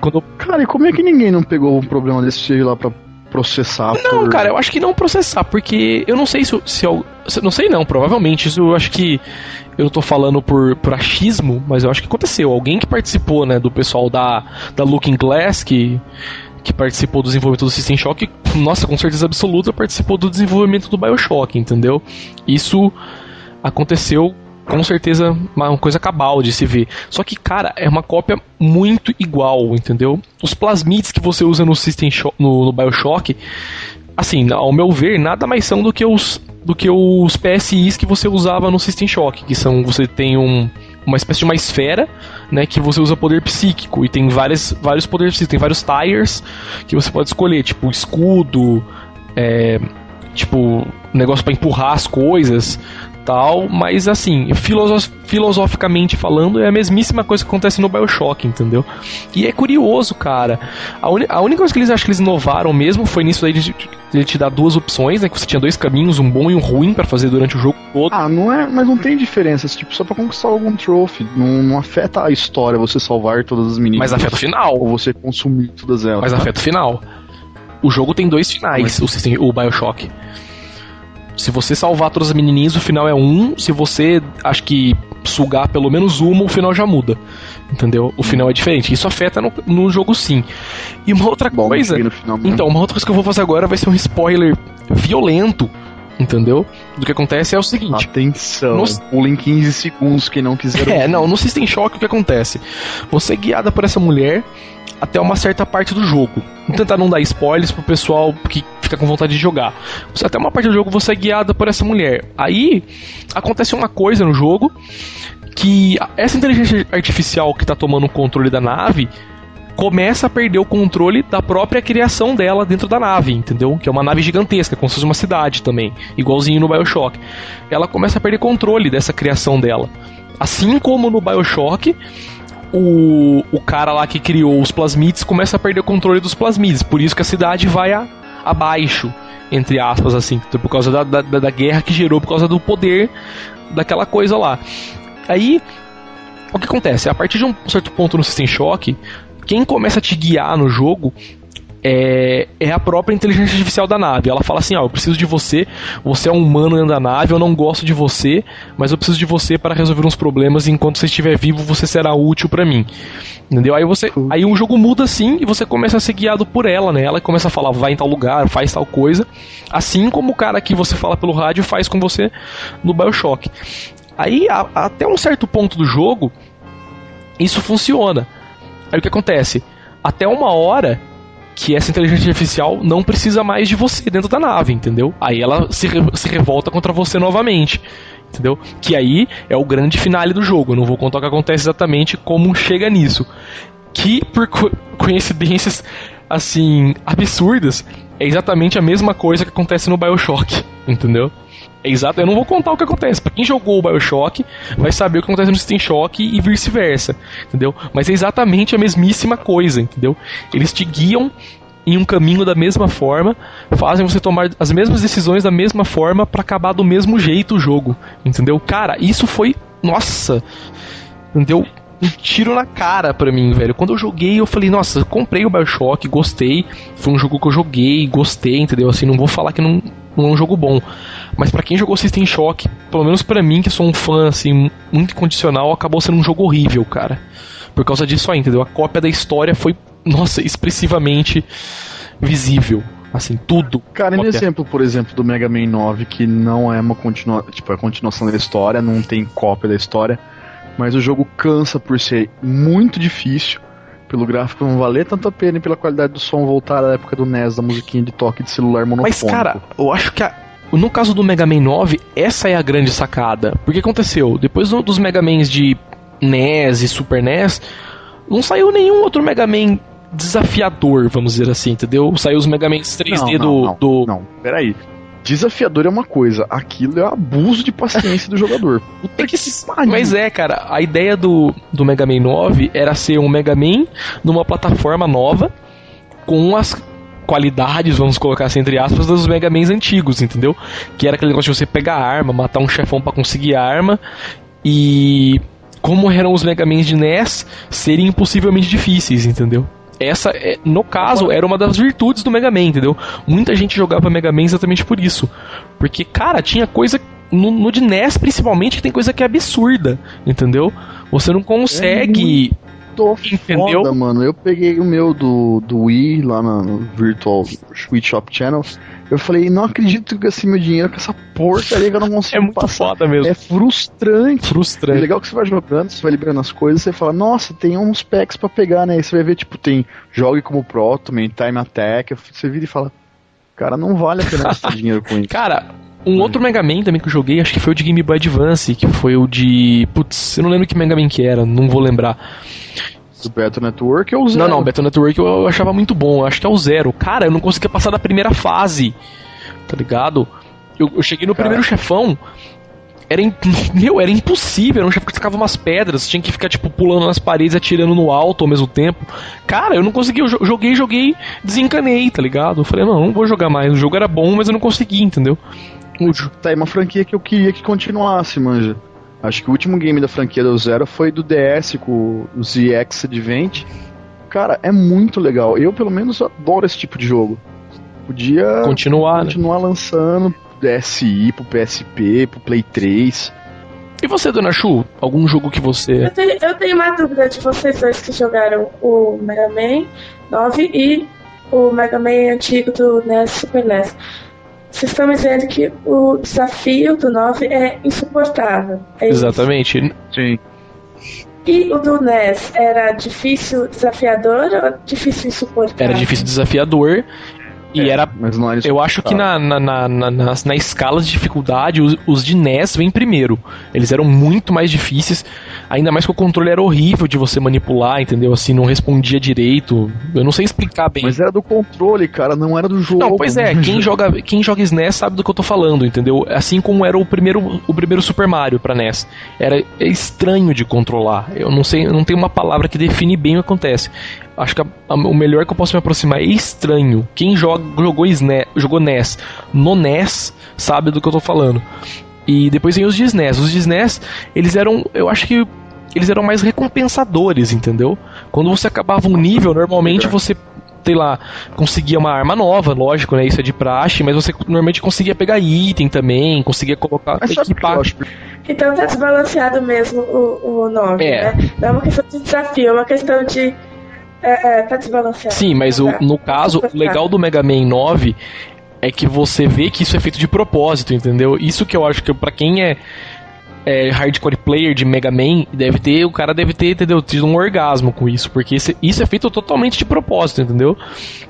Speaker 2: Quando
Speaker 3: Cara, e como é que ninguém não pegou um problema desse lá pra processar?
Speaker 2: Não,
Speaker 3: por...
Speaker 2: cara, eu acho que não processar, porque eu não sei se, se eu. Não sei não, provavelmente. Isso eu acho que. Eu tô falando por, por achismo, mas eu acho que aconteceu. Alguém que participou, né, do pessoal da, da Looking Glass, que, que participou do desenvolvimento do System Shock, nossa, com certeza absoluta, participou do desenvolvimento do Bioshock, entendeu? Isso aconteceu com certeza uma coisa cabal de se ver. Só que, cara, é uma cópia muito igual, entendeu? Os plasmids que você usa no System Shock, no, no BioShock, assim, ao meu ver, nada mais são do que os do que os PSIs que você usava no System Shock, que são você tem um, uma espécie de uma esfera, né, que você usa poder psíquico e tem vários vários poderes psíquicos, tem vários tires que você pode escolher, tipo escudo, é, tipo negócio pra empurrar as coisas, tal, mas assim, filosof- filosoficamente falando, é a mesmíssima coisa que acontece no BioShock, entendeu? E é curioso, cara. A, a única coisa que eles acham que eles inovaram mesmo foi nisso daí de, de te dar duas opções, né? Que você tinha dois caminhos, um bom e um ruim pra fazer durante o jogo todo.
Speaker 3: Ah, não é, mas não tem diferença, tipo, só pra conquistar algum trophy. Não, não afeta a história você salvar todas as meninas.
Speaker 2: Mas afeta o final.
Speaker 3: Ou você consumir todas elas.
Speaker 2: Mas afeta o final. O jogo tem dois finais, o, System- o Bioshock. Se você salvar todas as menininhas, o final é um. Se você, acho que, sugar pelo menos uma, o final já muda. Entendeu? O final é diferente. Isso afeta no, no jogo sim. E uma outra
Speaker 3: Bom,
Speaker 2: coisa.
Speaker 3: no.
Speaker 2: Então, uma outra coisa que eu vou fazer agora vai ser um spoiler violento. Entendeu? Do que acontece é o seguinte.
Speaker 3: Atenção,
Speaker 2: Nos-
Speaker 3: pula em 15 segundos quem não quiser.
Speaker 2: É, não, no System Shock o que acontece? Você é guiada por essa mulher até uma certa parte do jogo. Vou tentar não dar spoilers pro pessoal que fica com vontade de jogar. Você, até uma parte do jogo você é guiada por essa mulher. Aí acontece uma coisa no jogo que essa inteligência artificial que tá tomando o controle da nave começa a perder o controle da própria criação dela dentro da nave, entendeu? Que é uma nave gigantesca, como se fosse uma cidade também, igualzinho no BioShock. Ela começa a perder controle dessa criação dela. Assim como no BioShock, o, o cara lá que criou os plasmides começa a perder o controle dos plasmides. Por isso que a cidade vai a- abaixo, entre aspas, assim, por causa da, da, da guerra que gerou, por causa do poder daquela coisa lá. Aí, o que acontece? A partir de um certo ponto no System Shock, quem começa a te guiar no jogo é, é a própria inteligência artificial da nave. Ela fala assim: Ó, eu preciso de você, você é um humano dentro da nave, eu não gosto de você, mas eu preciso de você para resolver uns problemas. E enquanto você estiver vivo, você será útil para mim. Entendeu? Aí você, aí o jogo muda assim e você começa a ser guiado por ela, né? Ela começa a falar, vai em tal lugar, faz tal coisa, assim como o cara que você fala pelo rádio faz com você no BioShock. Aí, a- até um certo ponto do jogo, isso funciona. Aí o que acontece? Até uma hora que essa inteligência artificial não precisa mais de você dentro da nave, entendeu? Aí ela se, re- se revolta contra você novamente. Entendeu? Que aí é o grande finale do jogo. Eu não vou contar o que acontece exatamente como chega nisso. Que por co- coincidências assim absurdas é exatamente a mesma coisa que acontece no BioShock, entendeu? É exato, eu não vou contar o que acontece. Pra quem jogou o BioShock, vai saber o que acontece no System Shock e vice-versa, entendeu? Mas é exatamente a mesmíssima coisa, entendeu? Eles te guiam em um caminho da mesma forma, fazem você tomar as mesmas decisões da mesma forma pra acabar do mesmo jeito o jogo, entendeu? Cara, isso foi, nossa, entendeu? Um tiro na cara pra mim, velho. Quando eu joguei, eu falei, nossa, comprei o BioShock, gostei. Foi um jogo que eu joguei, gostei, entendeu? Assim, não vou falar que não, não é um jogo bom. Mas pra quem jogou System Shock, pelo menos pra mim, que sou um fã, assim, muito incondicional, acabou sendo um jogo horrível, cara. Por causa disso aí, entendeu? A cópia da história foi, nossa, expressivamente visível. Assim, tudo.
Speaker 3: Cara, e no exemplo, por exemplo, do Mega Man 9, que não é uma continuação, tipo, é a continuação da história, não tem cópia da história, mas o jogo cansa por ser muito difícil, pelo gráfico não valer tanto a pena e pela qualidade do som voltar à época do NES, da musiquinha de toque de celular monofônico.
Speaker 2: Mas, cara, eu acho que a- no caso do Mega Man 9, essa é a grande sacada. Porque aconteceu? Depois do- dos Mega Mans de NES e Super NES, não saiu nenhum outro Mega Man desafiador, vamos dizer assim, entendeu? Saiu os Mega Mans 3D
Speaker 3: não,
Speaker 2: do,
Speaker 3: não,
Speaker 2: do.
Speaker 3: Não, peraí. Desafiador é uma coisa, aquilo é abuso de paciência do jogador. Puta
Speaker 2: É que-
Speaker 3: pariu.
Speaker 2: Mas é, cara, a ideia do, do Mega Man 9 era ser um Mega Man numa plataforma nova com as qualidades, vamos colocar assim, entre aspas, dos Mega Mans antigos, entendeu? Que era aquele negócio de você pegar a arma, matar um chefão pra conseguir a arma e como eram os Mega Mans de NES, serem impossivelmente difíceis, entendeu? Essa, é- no caso, era uma das virtudes do Mega Man, entendeu? Muita gente jogava Mega Man exatamente por isso. Porque, cara, tinha coisa no, no de NES, principalmente, que tem coisa que é absurda, entendeu? Você não consegue.
Speaker 3: Tô
Speaker 2: Entendeu?
Speaker 3: foda, mano. Eu peguei o meu do, do Wii lá no Virtual Wii Shop Channel. Eu falei, não acredito que eu gastei meu dinheiro com essa porcaria que eu não consigo
Speaker 2: é muito
Speaker 3: passar.
Speaker 2: foda mesmo.
Speaker 3: É frustrante. É
Speaker 2: frustrante.
Speaker 3: legal que você vai jogando, você vai liberando as coisas, você fala, nossa, tem uns packs pra pegar, né? Aí você vai ver, tipo, tem jogue como pro também, time attack. Você vira e fala, cara, não vale a pena gastar dinheiro com isso.
Speaker 2: Cara, um outro Mega Man também que eu joguei, acho que foi o de Game Boy Advance, que foi o de. Putz, eu não lembro que Mega Man que era, não vou lembrar.
Speaker 3: Do Battle Network ou Zero?
Speaker 2: Não, não, Battle Network eu, achava muito bom, acho que é o Zero. Cara, eu não conseguia passar da primeira fase, tá ligado? Eu, eu cheguei no
Speaker 3: Cara.
Speaker 2: primeiro chefão, era, im- meu, era impossível, era um chefe que tacava umas pedras, tinha que ficar, tipo, pulando nas paredes e atirando no alto ao mesmo tempo. Cara, eu não conseguia, eu jo- joguei, joguei, desencanei, tá ligado? Eu falei, não, não vou jogar mais, o jogo era bom, mas eu não consegui, entendeu?
Speaker 3: Tá aí uma franquia que eu queria que continuasse, manja. Acho que o último game da franquia do Zero foi do DS com o ZX Advent. Cara, é muito legal. Eu, pelo menos, adoro esse tipo de jogo. Podia
Speaker 2: Continuar, né?
Speaker 3: continuar lançando DSi pro PSP, pro Play 3.
Speaker 2: E você, Dona Chu? Algum jogo que você.
Speaker 4: Eu tenho, eu tenho uma dúvida de vocês dois que jogaram o Mega Man 9 e o Mega Man antigo do NES Super NES. Vocês estão me dizendo que o desafio do 9 é insuportável. É isso?
Speaker 2: Exatamente.
Speaker 3: Sim.
Speaker 4: E o do NES era difícil, desafiador ou difícil insuportável?
Speaker 2: Era difícil desafiador. E era.
Speaker 3: Mas não era
Speaker 2: Eu acho que na, na, na, na, nas- na escala de dificuldade, os, os de NES vêm primeiro. Eles eram muito mais difíceis. Ainda mais que o controle era horrível de você manipular, entendeu? Assim, não respondia direito. Eu não sei explicar bem.
Speaker 3: Mas era do controle, cara, não era do jogo.
Speaker 2: Não, pois é, quem joga, quem joga SNES sabe do que eu tô falando, entendeu? Assim como era o primeiro, o primeiro Super Mario pra NES. Era estranho de controlar. Eu não sei, não tenho uma palavra que define bem o que acontece. Acho que a- a- o melhor que eu posso me aproximar é estranho. Quem joga, jogou, SNES, jogou NES no NES sabe do que eu tô falando. E depois vem os de SNES. Os de SNES, eles eram, eu acho que eles eram mais recompensadores, entendeu? Quando você acabava um nível, normalmente você sei lá, conseguia uma arma nova, lógico, né? Isso é de praxe, mas você normalmente conseguia pegar item também, conseguia colocar,
Speaker 3: Mas
Speaker 2: equipar.
Speaker 4: Então tá desbalanceado mesmo o, o nome,
Speaker 2: É.
Speaker 4: né? Não é uma questão de desafio, é uma questão de. É, é, tá desbalanceado.
Speaker 2: Sim, mas o-
Speaker 4: Tá.
Speaker 2: no caso, o legal do Mega Man 9 é que você vê que isso é feito de propósito, entendeu? Isso que eu acho que pra quem é, é hardcore player de Mega Man, deve ter, o cara deve ter, entendeu, tido um orgasmo com isso, porque isso é feito totalmente de propósito, entendeu?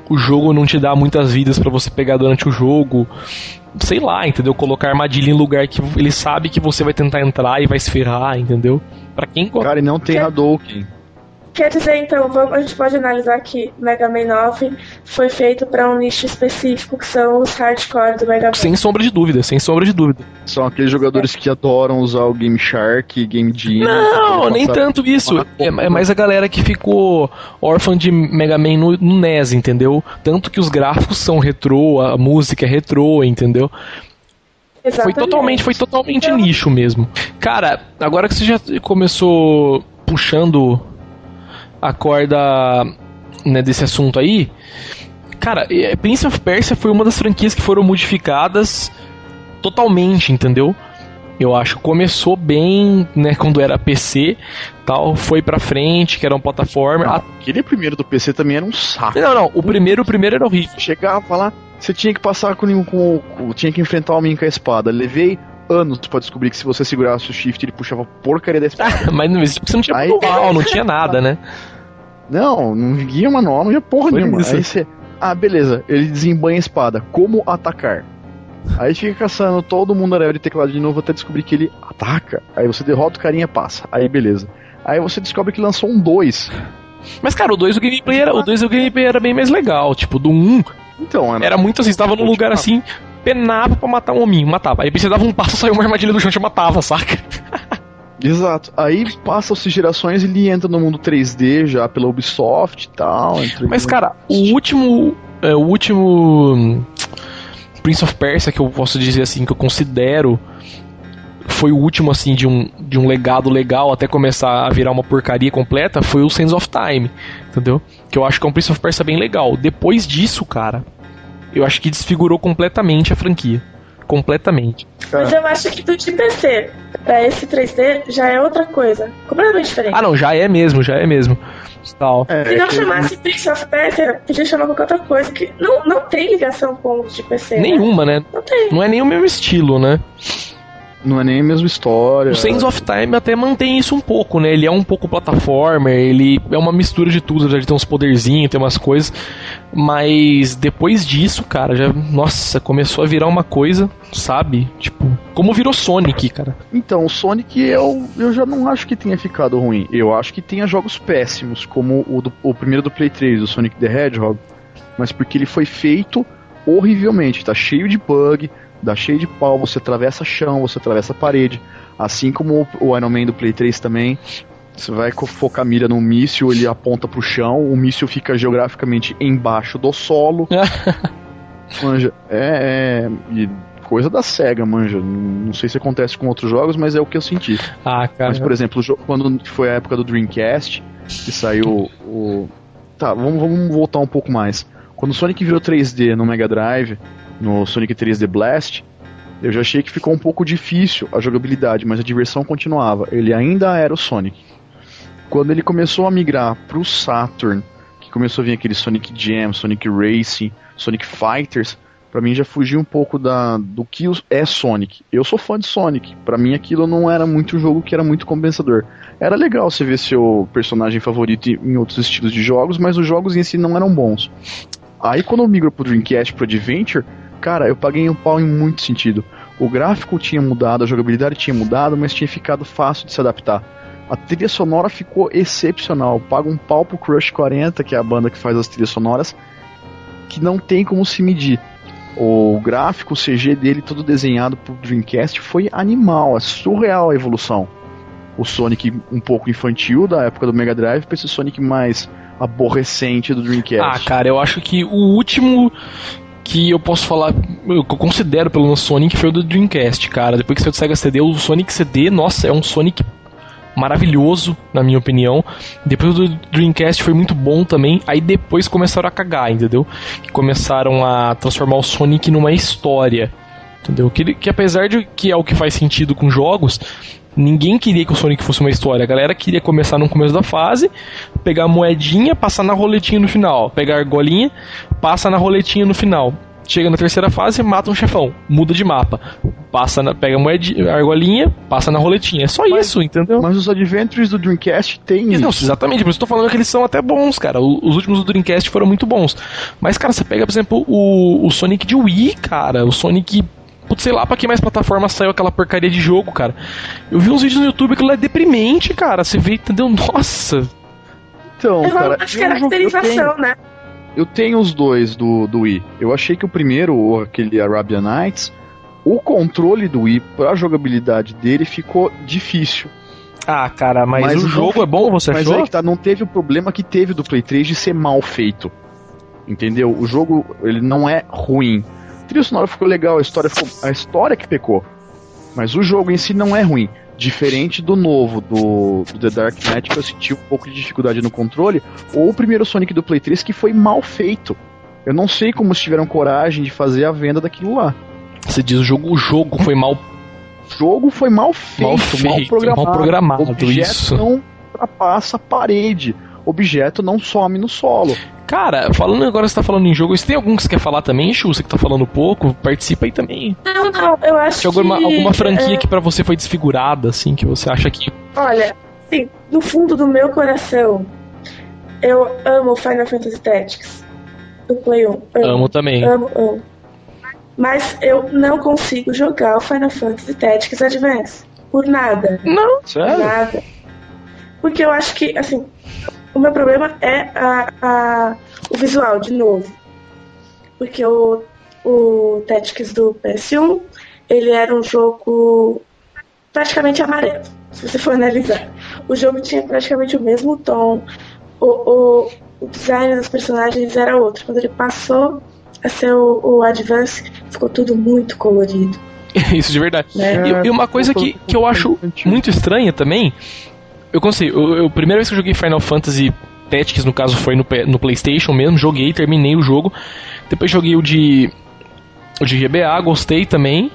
Speaker 2: O jogo não te dá muitas vidas pra você pegar durante o jogo. Sei lá, entendeu? Colocar armadilha em lugar que ele sabe que você vai tentar entrar e vai se ferrar, entendeu? Pra quem gosta.
Speaker 3: Cara, e não tem Hadouken.
Speaker 4: Quer dizer, então, vamos, a gente pode analisar que Mega Man 9 foi feito para um nicho específico, que são os hardcore do Mega Man.
Speaker 2: Sem sombra de dúvida, sem sombra de dúvida.
Speaker 3: São aqueles jogadores que adoram usar o Game Shark, Game Genie.
Speaker 2: Não, nem tanto isso. É, é mais a galera que ficou órfã de Mega Man no, no NES, entendeu? Tanto que os gráficos são retrô, a música é retrô, entendeu? Foi
Speaker 4: Exatamente.
Speaker 2: totalmente, foi totalmente
Speaker 4: Então-
Speaker 2: nicho mesmo. Cara, agora que você já começou puxando a corda né, desse assunto aí, cara, é, Prince of Persia foi uma das franquias que foram modificadas totalmente, entendeu? Eu acho começou bem, né, quando era PC, tal, foi pra frente, que era um plataforma.
Speaker 3: Não, aquele primeiro do PC também era um saco.
Speaker 2: Não, não, o primeiro, o primeiro era horrível.
Speaker 3: Chegava lá, você tinha que passar com, com, com tinha que enfrentar o homem com a espada. Levei anos pra descobrir que se você segurasse o shift ele puxava a porcaria da espada.
Speaker 2: Mas não, você não tinha manual, não tinha nada, né?
Speaker 3: não, não guia manual, não ia porra
Speaker 2: Foi
Speaker 3: nenhuma.
Speaker 2: isso.
Speaker 3: Aí você, ah, beleza, ele desembanha a espada. Como atacar? Aí fica caçando todo mundo aéreo de teclado de novo até descobrir que ele ataca. Aí você derrota o carinha passa. Aí beleza. Aí você descobre que lançou um 2.
Speaker 2: Mas, cara, o 2 o gameplay era, o 2 o gameplay era bem mais legal. Tipo, do 1 um,
Speaker 3: Então,
Speaker 2: era muito assim, você tava num lugar assim, penava pra matar um hominho, matava. Aí você dava um passo, saiu uma armadilha do chão e matava, saca?
Speaker 3: Exato. Aí passam-se gerações e ele entra no mundo 3D já pela Ubisoft e tal.
Speaker 2: Mas,
Speaker 3: no-
Speaker 2: cara, o último. é, o último. hum, Prince of Persia que eu posso dizer assim, que eu considero. Foi o último, assim, de um, de um legado legal até começar a virar uma porcaria completa. Foi o Sands of Time, entendeu? Que eu acho que é um Prince of Persia bem legal. Depois disso, cara, eu acho que desfigurou completamente a franquia. Completamente.
Speaker 4: Mas eu acho que do de PC pra esse 3D já é outra coisa. Completamente diferente.
Speaker 2: Ah, não, já é mesmo, já é mesmo. Tal.
Speaker 3: É,
Speaker 4: Se não
Speaker 3: que-
Speaker 4: chamasse Prince of Persia, podia chamar qualquer outra coisa que não, não tem ligação com os de PC. né?
Speaker 2: Nenhuma, né?
Speaker 4: Não tem.
Speaker 2: Não é nem o mesmo estilo, né?
Speaker 3: Não é nem a mesma história.
Speaker 2: O Sands of Time até mantém isso um pouco, né? Ele é um pouco plataforma, ele é uma mistura de tudo, já tem uns poderzinhos, tem umas coisas. Mas depois disso, cara, já. Nossa, começou a virar uma coisa, sabe? Tipo, como virou Sonic, cara.
Speaker 3: Então, o Sonic eu, eu já não acho que tenha ficado ruim. Eu acho que tenha jogos péssimos, como o, do- o primeiro do Play 3, o Sonic the Hedgehog. Mas porque ele foi feito horrivelmente, tá cheio de bug, dá cheio de pau, você atravessa chão, você atravessa parede. Assim como o, Iron Man do Play 3 também. Você vai focar a mira num míssil, ele aponta pro chão, o míssil fica geograficamente embaixo do solo. manja, é, é. Coisa da SEGA, manja. Não sei se acontece com outros jogos, mas é o que eu senti.
Speaker 2: Ah, cara.
Speaker 3: Mas, por exemplo, quando foi a época do Dreamcast, que saiu o. Tá, vamos, vamos voltar um pouco mais. Quando o Sonic virou 3D no Mega Drive, no Sonic 3D Blast, eu já achei que ficou um pouco difícil a jogabilidade, mas a diversão continuava. Ele ainda era o Sonic. Quando ele começou a migrar pro Saturn, que começou a vir aquele Sonic Jam, Sonic Racing, Sonic Fighters, para mim já fugiu um pouco da, do que é Sonic. Eu sou fã de Sonic, para mim aquilo não era muito um jogo que era muito compensador. Era legal você ver seu personagem favorito em outros estilos de jogos, mas os jogos em si não eram bons. Aí quando eu migro pro Dreamcast pro Adventure, cara, eu paguei um pau em muito sentido. O gráfico tinha mudado, a jogabilidade tinha mudado, mas tinha ficado fácil de se adaptar. A trilha sonora ficou excepcional. Paga um pau pro Crush 40, que é a banda que faz as trilhas sonoras, que não tem como se medir. O gráfico, o CG dele, todo desenhado pro Dreamcast, foi animal, é surreal a evolução. O Sonic um pouco infantil da época do Mega Drive pra esse Sonic mais aborrecente do Dreamcast.
Speaker 2: Ah, cara, eu acho que o último que eu posso falar, eu considero pelo menos Sonic foi o do Dreamcast, cara. Depois que saiu do Sega CD, o Sonic CD, nossa, é um Sonic maravilhoso, na minha opinião. Depois do Dreamcast foi muito bom também. Aí depois começaram a cagar, entendeu? Começaram a transformar o Sonic numa história. Entendeu? Que, que apesar de que é o que faz sentido com jogos, ninguém queria que o Sonic fosse uma história. A galera queria começar no começo da fase, pegar a moedinha, passar na roletinha no final. Pegar a argolinha, passa na roletinha no final. Chega na terceira fase, mata um chefão, muda de mapa. Passa na, pega a moedinha, a argolinha, passa na roletinha. É só mas, isso, entendeu?
Speaker 3: Mas os Adventures do Dreamcast tem
Speaker 2: isso.
Speaker 3: Não,
Speaker 2: exatamente, por isso eu tô falando que eles são até bons, cara. Os últimos do Dreamcast foram muito bons. Mas, cara, você pega, por exemplo, o, o Sonic de Wii, cara. O Sonic Putz, sei lá pra que mais plataforma saiu aquela porcaria de jogo, cara. Eu vi uns vídeos no YouTube que lá é deprimente, cara. Você vê, entendeu? Nossa.
Speaker 4: Então, é cara. Acho que caracterização, né?
Speaker 3: Eu tenho os dois do, do Wii. Eu achei que o primeiro, aquele Arabian Nights, o controle do Wii pra jogabilidade dele ficou difícil.
Speaker 2: Ah, cara, mas, mas o jogo ficou, é bom, você
Speaker 3: mas
Speaker 2: achou? Mas
Speaker 3: é que tá, não teve o problema que teve do Play 3 de ser mal feito. Entendeu? O jogo, ele não é ruim. Trilha sonora ficou legal, a história ficou, a história que pecou. Mas o jogo em si não é ruim. Diferente do novo, do, do, The Dark Knight, que eu senti um pouco de dificuldade no controle, ou o primeiro Sonic do Play 3, que foi mal feito. Eu não sei como eles tiveram coragem de fazer a venda daquilo lá.
Speaker 2: Você diz o jogo, o jogo foi mal.
Speaker 3: O jogo foi mal feito, mal, feito, mal programado. Mal programado o objeto
Speaker 2: isso.
Speaker 3: não ultrapassa a parede. Objeto não some no solo.
Speaker 2: Cara, falando agora, você tá falando em jogo, se tem algum que você quer falar também, Chu, você que tá falando pouco, participa aí também.
Speaker 4: Não, não, eu acho
Speaker 2: Tem alguma, que... alguma franquia é... que para você foi desfigurada, assim, que você acha que...
Speaker 4: Olha, sim, no fundo do meu coração, eu amo Final Fantasy Tactics. Do Play 1. Amo,
Speaker 2: amo também.
Speaker 4: Amo, amo. Mas eu não consigo jogar o Final Fantasy Tactics Advance. Por nada.
Speaker 2: Não,
Speaker 4: sério? Por nada. Porque eu acho que, assim, o meu problema é a, a, o visual, de novo. Porque o, o Tactics do PS1, ele era um jogo praticamente amarelo, se você for analisar. O jogo tinha praticamente o mesmo tom, o, o, o design dos personagens era outro. Quando ele passou a ser o, o Advance, ficou tudo muito colorido.
Speaker 2: Isso de verdade. Né? E, e, uma coisa que, que eu acho muito estranha também eu consigo. Eu, primeira vez que eu joguei Final Fantasy Tactics, no caso, foi no, no PlayStation mesmo. Joguei, terminei o jogo. Depois joguei o de. O de GBA, gostei também.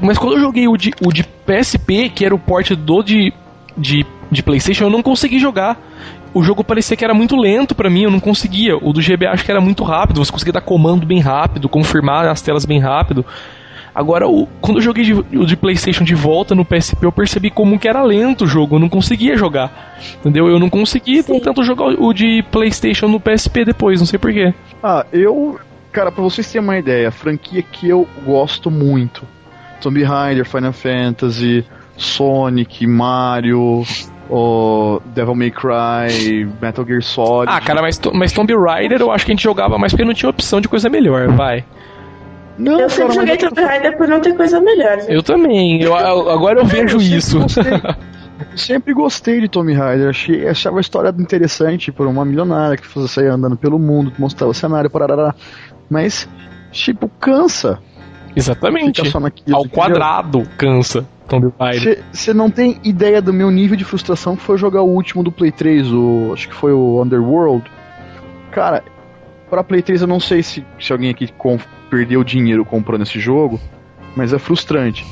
Speaker 2: Mas quando eu joguei o de, o de PSP, que era o port do de, de, de PlayStation, eu não consegui jogar. O jogo parecia que era muito lento para mim, eu não conseguia. O do GBA acho que era muito rápido, você conseguia dar comando bem rápido, confirmar as telas bem rápido. Agora, o, quando eu joguei de, o de PlayStation de volta no PSP, eu percebi como que era lento o jogo, eu não conseguia jogar. Entendeu? Eu não consegui Sim. tanto jogar o de PlayStation no PSP depois, não sei porquê.
Speaker 3: Ah, eu. Cara, pra vocês terem uma ideia, a franquia que eu gosto muito: Tomb Raider, Final Fantasy, Sonic, Mario, o Devil May Cry, Metal Gear Solid.
Speaker 2: Ah, cara, mas, mas Tomb Raider eu acho que a gente jogava mais porque não tinha opção de coisa melhor, vai.
Speaker 4: Não, eu sempre joguei Tomb Raider por não ter coisa melhor.
Speaker 2: Eu também. Eu, agora eu vejo eu isso.
Speaker 3: eu sempre gostei de Tomb Raider. Achei, achava a história interessante por uma milionária que fosse sair andando pelo mundo, que mostrava o cenário, parará. Mas, tipo, cansa.
Speaker 2: Exatamente. Naquilo, Ao entendeu? quadrado cansa. Tomb Raider.
Speaker 3: Você não tem ideia do meu nível de frustração que foi jogar o último do Play 3, o, acho que foi o Underworld. Cara, Pra Play 3 eu não sei se, se alguém aqui com, perdeu dinheiro comprando esse jogo, mas é frustrante.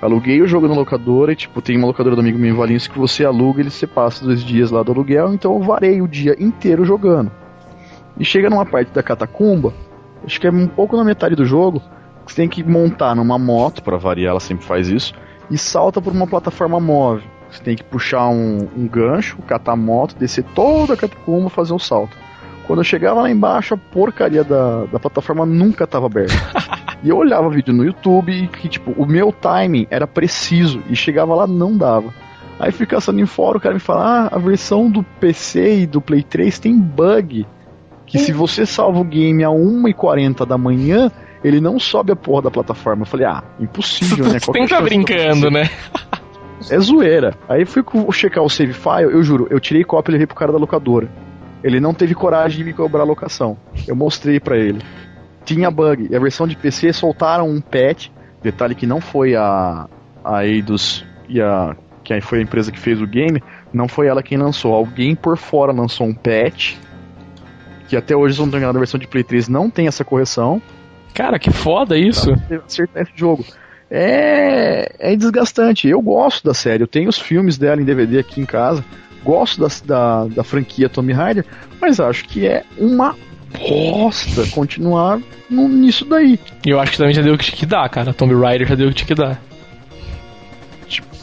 Speaker 3: Aluguei o jogo na locadora e, tipo, tem uma locadora do amigo meu em Valinhos que você aluga e ele você passa dois dias lá do aluguel, então eu varei o dia inteiro jogando. E chega numa parte da catacumba, acho que é um pouco na metade do jogo, que você tem que montar numa moto, para variar, ela sempre faz isso, e salta por uma plataforma móvel. Você tem que puxar um, um gancho, catar a moto, descer toda a catacumba fazer o um salto. Quando eu chegava lá embaixo, a porcaria da, da plataforma nunca estava aberta. e eu olhava vídeo no YouTube e que, tipo, o meu timing era preciso e chegava lá, não dava. Aí fui caçando em fórum, o cara me fala: ah, a versão do PC e do Play 3 tem bug. Que se você salva o game a 1h40 da manhã, ele não sobe a porra da plataforma. Eu falei, ah, impossível, né?
Speaker 2: Quem tá brincando, né?
Speaker 3: É zoeira. Aí fui checar o save file, eu juro, eu tirei cópia e levei pro cara da locadora. Ele não teve coragem de me cobrar a locação. Eu mostrei para ele. Tinha bug. E a versão de PC soltaram um patch. Detalhe que não foi a, a Eidos e a. que foi a empresa que fez o game. Não foi ela quem lançou. Alguém por fora lançou um patch. Que até hoje, se não engano, a versão de Play 3 não tem essa correção.
Speaker 2: Cara, que foda isso.
Speaker 3: Acertar esse jogo. É, é desgastante. Eu gosto da série. Eu tenho os filmes dela em DVD aqui em casa gosto da, da, da franquia Tomb Raider, mas acho que é uma bosta continuar no, nisso daí.
Speaker 2: Eu acho que também já deu o que tinha que dar, cara. Tomb Raider já deu o que tinha que dar.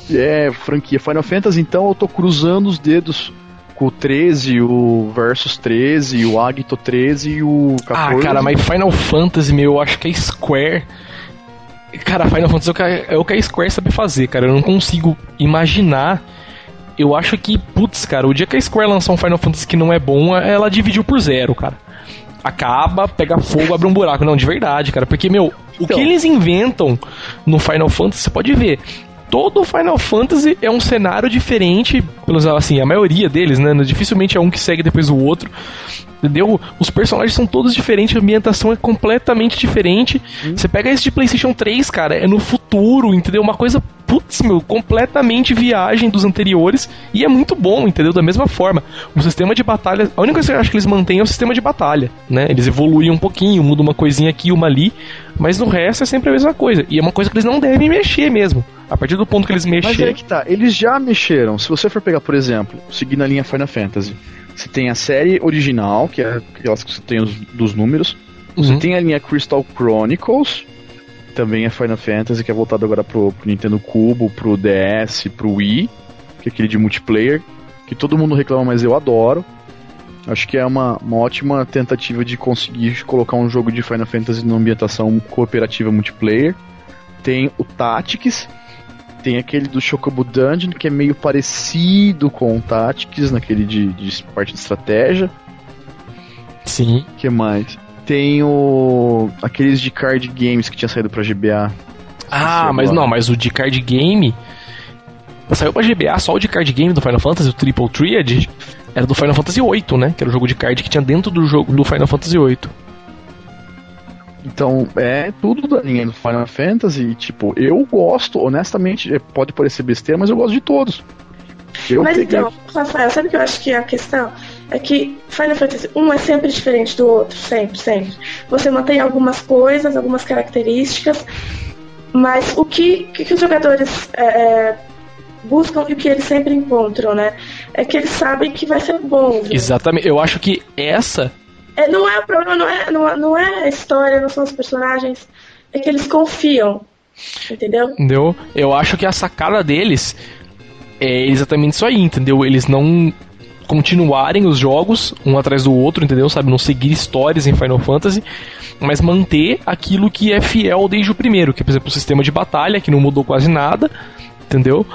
Speaker 3: É, franquia Final Fantasy, então eu tô cruzando os dedos com o 13, o Versus 13, o Agito 13 e o
Speaker 2: 14. Ah, cara, mas Final Fantasy, meu, eu acho que a Square. Cara, Final Fantasy é o que a Square sabe fazer, cara. Eu não consigo imaginar eu acho que, putz, cara, o dia que a Square lançar um Final Fantasy que não é bom, ela dividiu por zero, cara. Acaba, pega fogo, abre um buraco. Não, de verdade, cara. Porque, meu, então. o que eles inventam no Final Fantasy, você pode ver. Todo Final Fantasy é um cenário diferente, pelos assim, a maioria deles, né? Dificilmente é um que segue depois o outro. Entendeu? Os personagens são todos diferentes, a ambientação é completamente diferente. Hum. Você pega esse de PlayStation 3, cara, é no futuro, entendeu? Uma coisa, putz, meu, completamente viagem dos anteriores e é muito bom, entendeu? Da mesma forma. O sistema de batalha, a única coisa que eu acho que eles mantêm é o sistema de batalha, né? Eles evoluem um pouquinho, mudam uma coisinha aqui, uma ali, mas no resto é sempre a mesma coisa. E é uma coisa que eles não devem mexer mesmo. A partir do ponto que eles mexem. Mas
Speaker 3: é que tá, eles já mexeram. Se você for pegar, por exemplo, seguindo a linha Final Fantasy, você tem a série original, que é aquelas que você tem os, dos números. Você uhum. tem a linha Crystal Chronicles, também é Final Fantasy, que é voltado agora pro, pro Nintendo Cubo, pro DS, pro Wii, que é aquele de multiplayer, que todo mundo reclama, mas eu adoro. Acho que é uma, uma ótima tentativa de conseguir colocar um jogo de Final Fantasy numa ambientação cooperativa multiplayer. Tem o Tactics, tem aquele do Chocobo Dungeon, que é meio parecido com o Tactics, naquele de, de parte de estratégia.
Speaker 2: Sim.
Speaker 3: que mais? Tem o. aqueles de card games que tinha saído pra GBA.
Speaker 2: Ah, mas não, mas o de card game. Saiu pra GBA só o de card game do Final Fantasy, o Triple Triad, era do Final Fantasy VIII, né? Que era o jogo de card que tinha dentro do jogo do Final Fantasy VIII.
Speaker 3: Então, é tudo da linha do Final Fantasy. Tipo, eu gosto, honestamente, é, pode parecer besteira, mas eu gosto de todos.
Speaker 4: Eu mas peguei... então, Rafael, sabe o que eu acho que é a questão? É que Final Fantasy um é sempre diferente do outro, sempre, sempre. Você mantém algumas coisas, algumas características, mas o que, que, que os jogadores é, é buscam e o que eles sempre encontram, né? É que eles sabem que vai ser bom.
Speaker 2: Viu? Exatamente. Eu acho que essa
Speaker 4: é, não é o problema, não é, não, não é a história, não são os personagens, é que eles confiam. Entendeu?
Speaker 2: Entendeu? Eu acho que a sacada deles é exatamente isso aí, entendeu? Eles não continuarem os jogos um atrás do outro, entendeu? Sabe, não seguir histórias em Final Fantasy, mas manter aquilo que é fiel desde o primeiro, que é, por exemplo, o sistema de batalha, que não mudou quase nada, entendeu?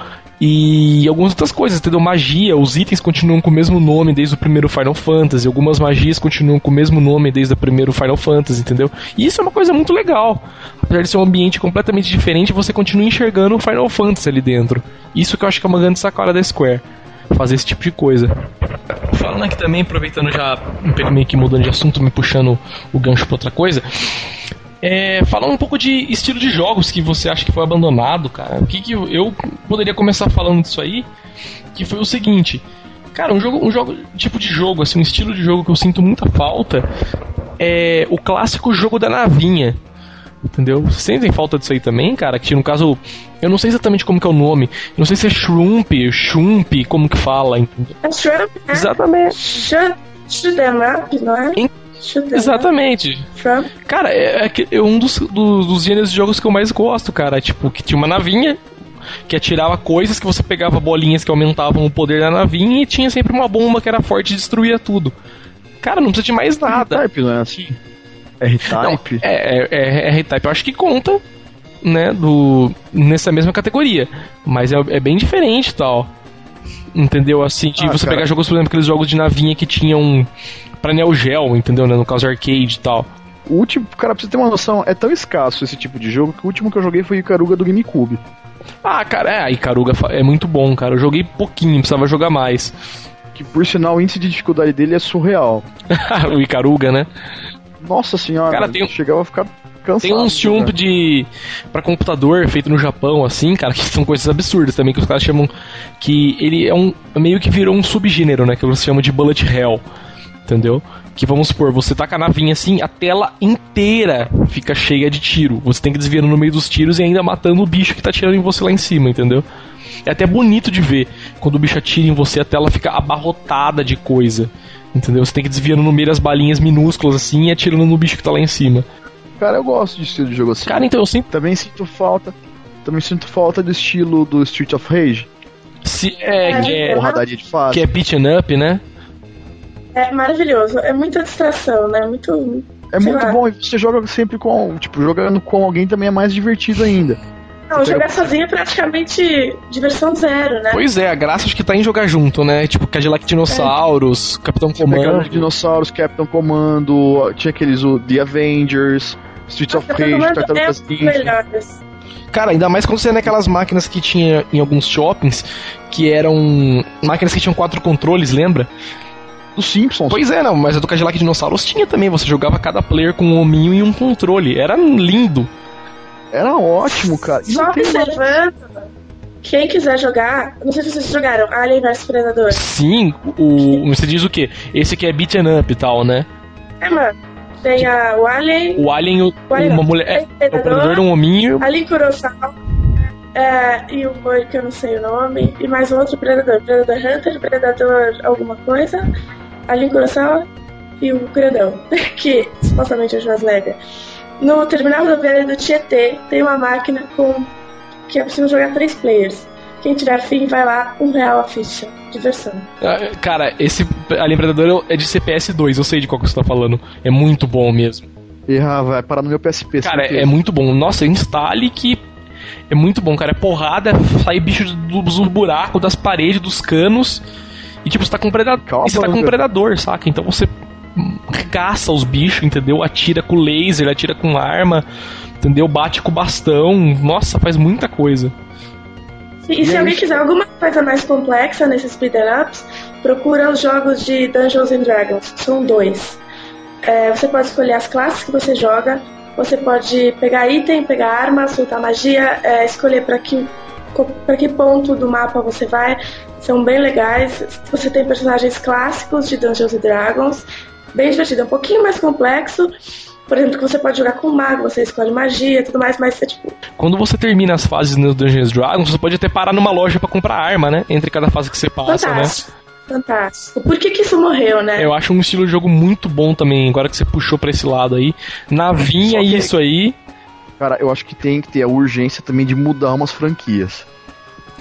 Speaker 2: e algumas outras coisas, entendeu? Magia, os itens continuam com o mesmo nome desde o primeiro Final Fantasy, algumas magias continuam com o mesmo nome desde o primeiro Final Fantasy, entendeu? E isso é uma coisa muito legal. Apesar de ser um ambiente completamente diferente, você continua enxergando o Final Fantasy ali dentro. Isso que eu acho que é uma grande sacada da Square. Fazer esse tipo de coisa. Falando aqui também, aproveitando já, meio que mudando de assunto, me puxando o gancho pra outra coisa. É, falar um pouco de estilo de jogos que você acha que foi abandonado, cara. O que, que eu poderia começar falando disso aí? Que foi o seguinte. Cara, um jogo, um jogo, tipo de jogo, assim, um estilo de jogo que eu sinto muita falta é o clássico jogo da navinha. Entendeu? Vocês sentem falta disso aí também, cara? Que no caso, eu não sei exatamente como que é o nome. Eu não sei se é Shrump, Shump, como que fala. Entendeu?
Speaker 4: É Shrimp, né?
Speaker 2: Exatamente.
Speaker 4: Sh- Shoot 'em up, não é?
Speaker 2: Em-. Exatamente.
Speaker 4: Shrimp.
Speaker 2: Cara, é, é que- é um dos, dos, dos gêneros de jogos que eu mais gosto, cara. Tipo, que tinha uma navinha que atirava coisas que você pegava bolinhas que aumentavam o poder da navinha e tinha sempre uma bomba que era forte e destruía tudo. Cara, não precisa de mais nada.
Speaker 3: R-Type, não é assim? R-Type?
Speaker 2: É, é, é, é R-Type. Eu acho que conta, né, do, nessa mesma categoria. Mas é, é bem diferente e tal. Entendeu? Assim, de
Speaker 3: Ah,
Speaker 2: você
Speaker 3: cara.
Speaker 2: pegar jogos, por exemplo, aqueles jogos de navinha que tinham pra Neo Geo, entendeu? Né, no caso arcade e tal.
Speaker 3: O último, cara, pra você ter uma noção, é tão escasso esse tipo de jogo que o último que eu joguei foi o Ikaruga do GameCube.
Speaker 2: Ah, cara, é, Icaruga é muito bom, cara. Eu joguei pouquinho, precisava jogar mais.
Speaker 3: Que por sinal o índice de dificuldade dele é surreal.
Speaker 2: o Icaruga, né?
Speaker 3: Nossa senhora,
Speaker 2: Cara, tem um-
Speaker 3: chegava a ficar cansado.
Speaker 2: Tem
Speaker 3: de jogar.
Speaker 2: chump de. pra computador feito no Japão, assim, cara, que são coisas absurdas também, que os caras chamam. Que ele é um. meio que virou um subgênero, né? Que eles chamam de bullet hell. Entendeu? Que vamos supor, você taca a navinha assim, a tela inteira fica cheia de tiro. Você tem que desviando no meio dos tiros e ainda matando o bicho que tá tirando em você lá em cima, entendeu? É até bonito de ver quando o bicho atira em você, a tela fica abarrotada de coisa. Entendeu? Você tem que desviando no meio das balinhas minúsculas assim e atirando no bicho que tá lá em cima.
Speaker 3: Cara, eu gosto de estilo de jogo assim.
Speaker 2: Cara, então eu sempre.
Speaker 3: Também sinto falta. Também sinto falta do estilo do Street of Rage.
Speaker 2: Se, é, que é,
Speaker 3: Porradaria de fase.
Speaker 2: que é beaten up, né?
Speaker 4: É maravilhoso. É muita distração, né? Muito.
Speaker 3: É muito
Speaker 4: lá.
Speaker 3: bom e você joga sempre com. Tipo, jogando com alguém também é mais divertido ainda.
Speaker 4: Não,
Speaker 3: Você
Speaker 4: jogar
Speaker 3: pega-
Speaker 4: sozinho é praticamente diversão zero, né?
Speaker 2: Pois é, a graça acho que tá em jogar junto, né? Tipo Cadillac Dinossauros, Capitão
Speaker 3: Pegando
Speaker 2: Comando.
Speaker 3: dinossauros, Captain Commando, tinha aqueles o The Avengers, Streets of Rage,
Speaker 4: é
Speaker 3: Tartarugas
Speaker 4: os
Speaker 3: Ninja.
Speaker 4: melhores.
Speaker 2: Cara, ainda mais quando você é naquelas máquinas que tinha em alguns shoppings, que eram máquinas que tinham quatro controles, lembra?
Speaker 3: Dos Simpsons.
Speaker 2: Pois é, não, mas a do Cadillac Dinossauros tinha também, você jogava cada player com um hominho e um controle. Era lindo.
Speaker 3: Era ótimo, cara.
Speaker 4: Só observando, quem quiser jogar, não sei se vocês jogaram Alien vs Predador.
Speaker 2: Sim, o. Você diz o quê? Esse aqui é beaten up e tal, né?
Speaker 4: É, mano. Tem a, o Alien,
Speaker 2: O Alien, o-
Speaker 4: o Alien
Speaker 2: uma
Speaker 4: não,
Speaker 2: mulher. É, é o predador,
Speaker 4: Predador,
Speaker 2: um hominho.
Speaker 4: Alien Kurosawa, é, e o boi que eu não sei o nome, e mais um outro Predador. Predador Hunter, Predador alguma coisa, Alien Kurosawa e o Grandão, que supostamente é o Schwarzenegger. No terminal rodoviário do Tietê tem uma máquina com que é possível jogar três players. Quem tirar fim vai lá, um real a ficha. Diversão.
Speaker 2: Ah, Cara, esse Alien Predador é de CPS 2, eu sei de qual que você tá falando. É muito bom mesmo.
Speaker 3: E, ah, vai parar no meu PSP.
Speaker 2: Cara,
Speaker 3: certeza.
Speaker 2: é muito bom. Nossa, instale que é muito bom, cara. É porrada, sai bicho dos buracos, das paredes, dos canos. E tipo, você tá com um predador.
Speaker 3: Calma,
Speaker 2: E você tá com um predador, saca? Então você caça os bichos, entendeu? Atira com laser, atira com arma, entendeu? Bate com bastão. Nossa, faz muita coisa.
Speaker 4: E, e se
Speaker 3: E
Speaker 4: alguém quiser alguma coisa mais complexa nesses beat'em ups, procura os jogos de Dungeons and Dragons. São dois. É, você pode escolher as classes que você joga. Você pode pegar item, pegar arma, soltar magia, é, escolher para que para que ponto do mapa você vai. São bem legais. Você tem personagens clássicos de Dungeons and Dragons. Bem divertido, é um pouquinho mais complexo. Por exemplo, que você pode jogar com mago, você escolhe magia e tudo mais, mas é tipo,
Speaker 2: Quando você termina as fases no Dungeons Dragons, você pode até parar numa loja pra comprar arma, né? Entre cada fase que você passa, né?
Speaker 4: fantástico. Fantástico. Por que, que isso morreu, né?
Speaker 2: Eu acho um estilo de jogo muito bom também, agora que você puxou pra esse lado aí. Navinha,
Speaker 3: que-
Speaker 2: isso aí.
Speaker 3: Cara, eu acho que tem que ter a urgência também de mudar umas franquias.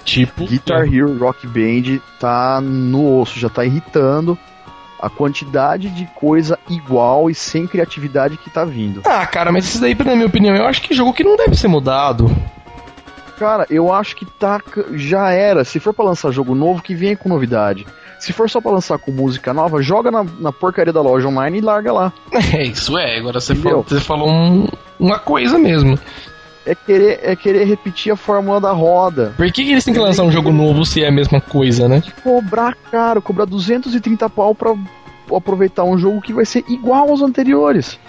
Speaker 2: Tipo.
Speaker 3: Guitar Hero Rock Band tá no osso, já tá irritando a quantidade de coisa igual e sem criatividade que tá vindo.
Speaker 2: Ah, cara, mas isso daí, na minha opinião, eu acho que jogo que não deve ser mudado.
Speaker 3: Cara, eu acho que tá já era. Se for pra lançar jogo novo, que venha com novidade. Se for só pra lançar com música nova, joga na, na porcaria da loja online e larga lá.
Speaker 2: É, isso é. Agora você
Speaker 3: Entendeu?
Speaker 2: falou, você falou um- uma coisa mesmo.
Speaker 3: É querer, é querer repetir a fórmula da roda.
Speaker 2: Por que, que eles têm que lançar um jogo novo se é a mesma coisa, né?
Speaker 3: Cobrar caro, cobrar 230 pau pra aproveitar um jogo que vai ser igual aos anteriores.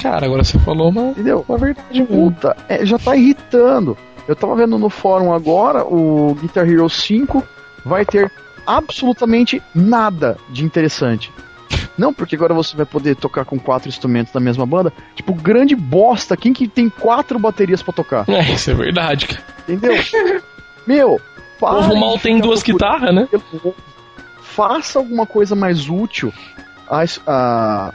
Speaker 2: Cara, agora você falou uma,
Speaker 3: Entendeu?
Speaker 2: uma verdade.
Speaker 3: Puta, é, já tá irritando. Eu tava vendo no fórum agora, o Guitar Hero 5 vai ter absolutamente nada de interessante. Não, porque agora você vai poder tocar com quatro instrumentos da mesma banda. Tipo, grande bosta. Quem que tem quatro baterias pra tocar?
Speaker 2: É, isso é verdade, cara.
Speaker 3: Entendeu? Meu,
Speaker 2: O povo mal tem duas guitarras, né?
Speaker 3: Faça alguma coisa mais útil. A, a-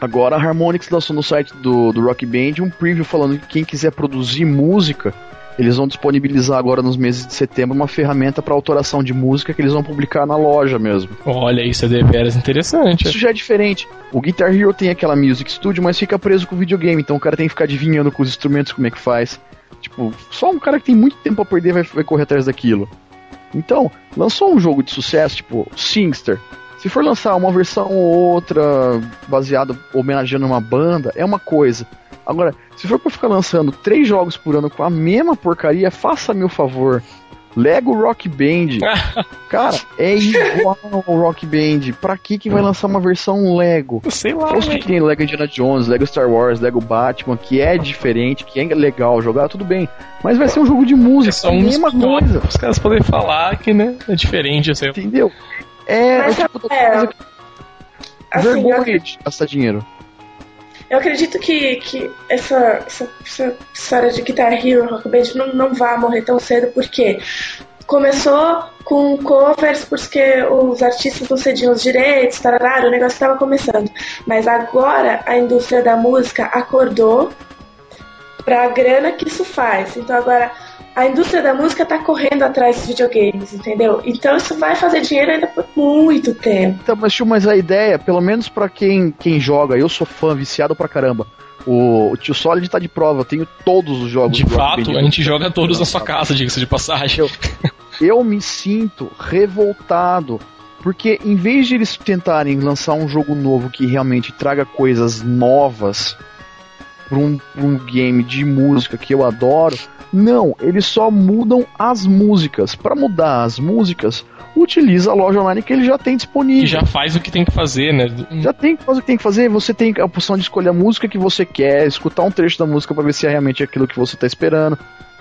Speaker 3: agora a Harmonix lançou no site do, do Rock Band um preview falando que quem quiser produzir música, eles vão disponibilizar agora nos meses de setembro uma ferramenta para autoração de música que eles vão publicar na loja mesmo.
Speaker 2: Olha, isso é deveras interessante.
Speaker 3: Isso já é diferente. O Guitar Hero tem aquela Music Studio, mas fica preso com o videogame, então o cara tem que ficar adivinhando com os instrumentos como é que faz. Tipo, só um cara que tem muito tempo pra perder vai, vai correr atrás daquilo. Então, lançou um jogo de sucesso, tipo Singster. Se for lançar uma versão ou outra baseada, homenageando uma banda, é uma coisa. Agora, se for pra ficar lançando três jogos por ano com a mesma porcaria, faça-me o favor. Lego Rock Band. Cara, é igual ao Rock Band. Pra que que vai lançar uma versão Lego?
Speaker 2: Sei lá,
Speaker 3: Posto
Speaker 2: velho.
Speaker 3: que tem Lego Indiana Jones, Lego Star Wars, Lego Batman, que é diferente, que é legal jogar, tudo bem. Mas vai ser um jogo de
Speaker 2: É
Speaker 3: música,
Speaker 2: só
Speaker 3: a mesma coisa.
Speaker 2: Os caras podem falar que, né, é diferente, assim.
Speaker 3: Entendeu? É,
Speaker 4: Mas
Speaker 3: é tipo
Speaker 4: é,
Speaker 3: coisa que
Speaker 4: Assim,
Speaker 3: vergonha de gastar dinheiro.
Speaker 4: eu acredito que, que essa, essa, essa história de Guitar Hero Rock Band não, não vai morrer tão cedo, porque começou com covers porque os artistas não cediam os direitos, tarará, o negócio estava começando. Mas agora a indústria da música acordou para a grana que isso faz. Então agora a indústria da música está correndo atrás dos videogames, entendeu? Então isso vai fazer dinheiro ainda por muito tempo.
Speaker 3: Então, mas, tio, mas a ideia, pelo menos pra quem, quem joga, eu sou fã, viciado pra caramba. O, o tio Solid tá de prova, eu tenho todos os jogos
Speaker 2: De
Speaker 3: do Rock
Speaker 2: fato,
Speaker 3: Band.
Speaker 2: a gente joga todos na sua casa, diga-se de passagem.
Speaker 3: Eu- eu me sinto revoltado. Porque em vez de eles tentarem lançar um jogo novo que realmente traga coisas novas para um, pra um game de música que eu adoro, não, eles só mudam as músicas. Para mudar as músicas, utiliza a loja online que ele já tem disponível.
Speaker 2: Que já faz o que tem que fazer, né?
Speaker 3: Já tem que fazer o que tem que fazer, você tem a opção de escolher a música que você quer, escutar um trecho da música para ver se é realmente aquilo que você tá esperando.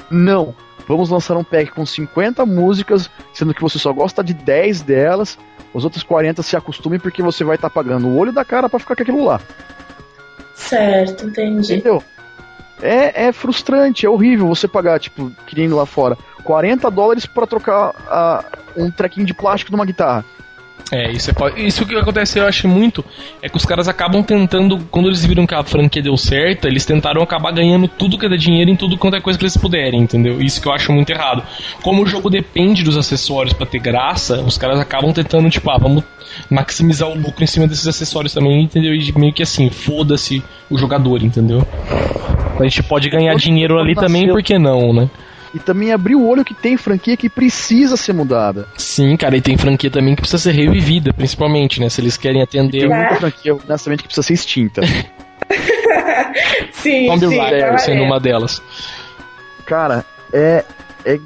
Speaker 3: Não. Vamos lançar um pack com 50 músicas, sendo que você só gosta de 10 delas. Os outros 40 se acostumem porque você vai estar pagando o olho da cara para ficar com aquilo lá.
Speaker 4: Certo, entendi.
Speaker 3: Entendeu? É, é frustrante, é horrível você pagar, tipo, querendo lá fora, 40 dólares para trocar ah, um trequinho de plástico numa guitarra.
Speaker 2: É, isso é Isso que acontece, eu acho muito, é que os caras acabam tentando, quando eles viram que a franquia deu certo, eles tentaram acabar ganhando tudo que é dinheiro em tudo quanto é coisa que eles puderem, entendeu? Isso que eu acho muito errado. Como o jogo depende dos acessórios pra ter graça, os caras acabam tentando, tipo, ah, vamos maximizar o lucro em cima desses acessórios também, entendeu? E meio que assim, foda-se o jogador, entendeu? A gente pode ganhar dinheiro ali também, por que não, né?
Speaker 3: E também abrir o olho que tem franquia que precisa ser mudada.
Speaker 2: Sim, cara, e tem franquia também que precisa ser revivida, principalmente, né? Se eles querem atender
Speaker 3: Tem
Speaker 2: o
Speaker 3: muita franquia, honestamente, que precisa ser extinta.
Speaker 4: sim,
Speaker 2: Tomb
Speaker 4: sim. Tá
Speaker 2: sendo
Speaker 4: valendo.
Speaker 2: uma delas.
Speaker 3: Cara, é, é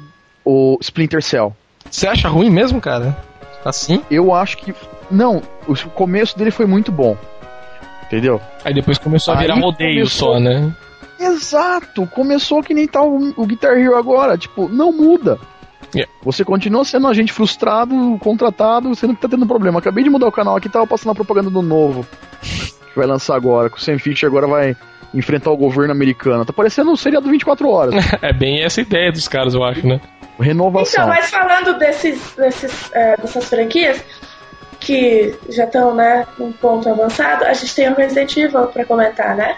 Speaker 3: o Splinter Cell.
Speaker 2: Você acha ruim mesmo, cara? Assim?
Speaker 3: Eu acho que. Não, o começo dele foi muito bom. Entendeu?
Speaker 2: Aí depois começou a
Speaker 3: Aí
Speaker 2: virar rodeio
Speaker 3: começou-
Speaker 2: só, né?
Speaker 3: Exato! Começou que nem tá o, o Guitar Hero agora. Tipo, não muda.
Speaker 2: Yeah.
Speaker 3: Você continua sendo um agente frustrado, contratado, sendo que tá tendo problema. Acabei de mudar o canal aqui, tava passando a propaganda do novo. Que vai lançar agora. Que o Sam Fisher agora vai enfrentar o governo americano. Tá parecendo um seriado 24 horas.
Speaker 2: É bem essa ideia dos caras, eu acho, né?
Speaker 3: Renovação.
Speaker 4: Então, mas falando desses, desses, é, dessas franquias que já estão, né, num ponto avançado, a gente tem o Resident Evil pra comentar, né?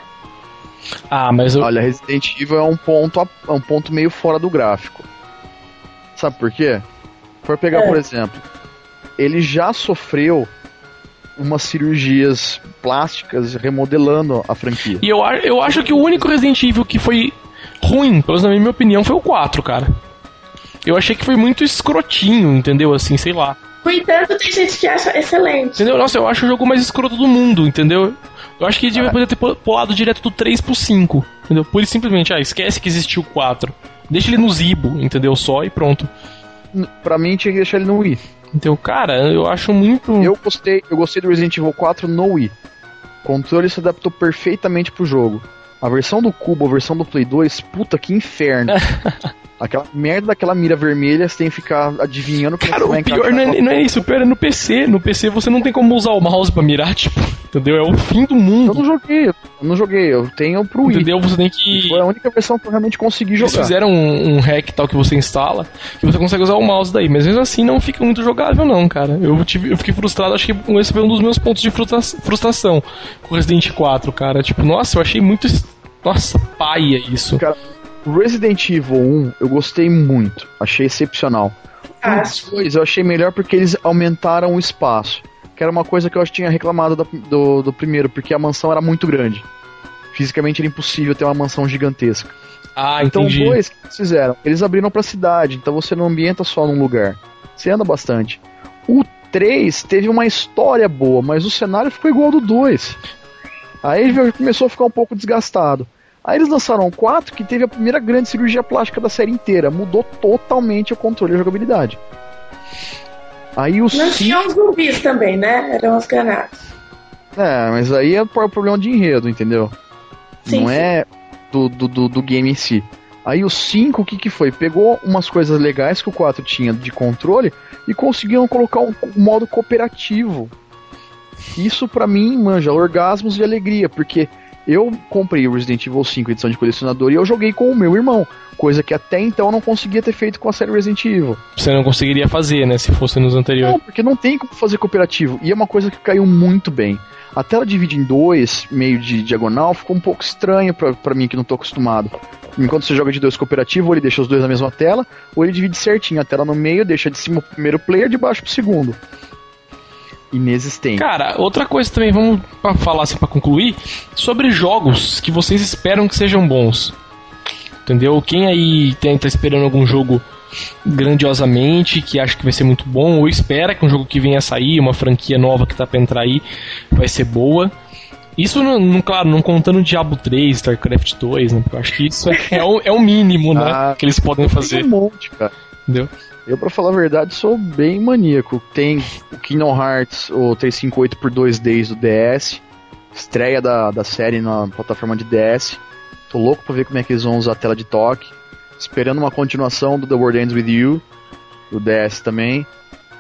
Speaker 2: Ah, mas eu.
Speaker 3: Olha, Resident Evil é um ponto, a- é um ponto meio fora do gráfico. Sabe por quê? Se for pegar,
Speaker 4: É.
Speaker 3: por exemplo, ele já sofreu umas cirurgias plásticas remodelando a franquia.
Speaker 2: E eu, eu acho que o único Resident Evil que foi ruim, pelo menos na minha opinião, foi o 4, cara. Eu achei que foi muito escrotinho, entendeu? Assim, sei lá.
Speaker 4: No entanto, tem gente que acha excelente.
Speaker 2: Entendeu? Nossa, eu acho o jogo mais escroto do mundo, entendeu? Eu acho que ele devia poder ter pu- pulado direto do 3 pro 5, entendeu? Pura e simplesmente, ah, esquece que existiu o 4. Deixa ele no Zibo, entendeu? Só e pronto.
Speaker 3: Pra mim, tinha que deixar ele no Wii.
Speaker 2: Então, cara, eu acho muito.
Speaker 3: Eu gostei, eu gostei do Resident Evil 4 no Wii. O controle se adaptou perfeitamente pro jogo. A versão do Cubo, a versão do Play 2, puta que inferno. Aquela merda daquela mira vermelha, você tem que ficar adivinhando como
Speaker 2: Cara,
Speaker 3: você vai
Speaker 2: o pior não é, não é isso, o pior é no PC. No PC você não tem como usar o mouse pra mirar, tipo, entendeu? É o fim do
Speaker 3: Eu
Speaker 2: mundo.
Speaker 3: não joguei, eu não joguei, eu tenho pro Wii.
Speaker 2: Entendeu? Você tem que.
Speaker 3: Foi a única versão que eu realmente consegui
Speaker 2: Eles
Speaker 3: jogar.
Speaker 2: fizeram um, um hack tal que você instala, que você consegue usar o mouse daí, mas mesmo assim não fica muito jogável não, cara. Eu, tive, eu fiquei frustrado, acho que esse foi um dos meus pontos de frustra- frustração com Resident 4, cara. Tipo, nossa, eu achei muito... Nossa, paia isso.
Speaker 3: Cara, Resident Evil 1 eu gostei muito, achei excepcional.
Speaker 4: Ah,
Speaker 3: O 2 eu achei melhor porque eles aumentaram o espaço. Que era uma coisa que eu tinha reclamado da- do, do primeiro, porque a mansão era muito grande. Fisicamente era impossível ter uma mansão gigantesca.
Speaker 2: Ah,
Speaker 3: Então
Speaker 2: entendi.
Speaker 3: o 2 que eles fizeram? Eles abriram pra cidade, então você não ambienta só num lugar. Você anda bastante. O 3 teve uma história boa, mas o cenário ficou igual ao do 2. Aí ele começou a ficar um pouco desgastado. Aí eles lançaram o 4, que teve a primeira grande cirurgia plástica da série inteira. Mudou totalmente o controle e a jogabilidade. Aí o
Speaker 4: Não
Speaker 3: 5.
Speaker 4: tinham zumbis também, né? Eram os granados.
Speaker 3: É, mas aí é por problema de enredo, entendeu?
Speaker 4: Sim,
Speaker 3: não
Speaker 4: sim.
Speaker 3: é do, do, do, game em si. Aí o 5, o que que foi? Pegou umas coisas legais que o 4 tinha de controle e conseguiram colocar um, modo cooperativo. Isso pra mim, manja, orgasmos de alegria, porque eu comprei o Resident Evil 5 edição de colecionador e eu joguei com o meu irmão, coisa que até então eu não conseguia ter feito com a série Resident Evil.
Speaker 2: Você não conseguiria fazer, né, se fosse nos anteriores.
Speaker 3: Não, porque não tem como fazer cooperativo. E é uma coisa que caiu muito bem. A tela divide em dois, meio de diagonal, ficou um pouco estranho pra, pra mim que não tô acostumado. Enquanto você joga de dois cooperativo, ou ele deixa os dois na mesma tela, ou ele divide certinho a tela no meio, deixa de cima o primeiro player, de baixo pro segundo. Inexistente.
Speaker 2: Cara, outra coisa também, vamos pra falar assim pra concluir, sobre jogos que vocês esperam que sejam bons. Entendeu? Quem aí tem, tá esperando algum jogo grandiosamente, que acha que vai ser muito bom, ou espera que um jogo que venha a sair, uma franquia nova que tá pra entrar aí, vai ser boa. Isso, não, não- claro, não contando Diablo 3, StarCraft 2, né? Porque eu acho que isso é, é, o, é o mínimo, né?
Speaker 3: Ah,
Speaker 2: que eles podem
Speaker 3: Tem
Speaker 2: fazer,
Speaker 3: um monte, cara.
Speaker 2: entendeu?
Speaker 3: Eu, pra falar a verdade, sou bem maníaco. Tem o Kingdom Hearts, o 358 por 2Ds do DS. Estreia da, da série na plataforma de DS. Tô louco pra ver como é que eles vão usar a tela de toque. Esperando uma continuação do The World Ends With You, do DS também.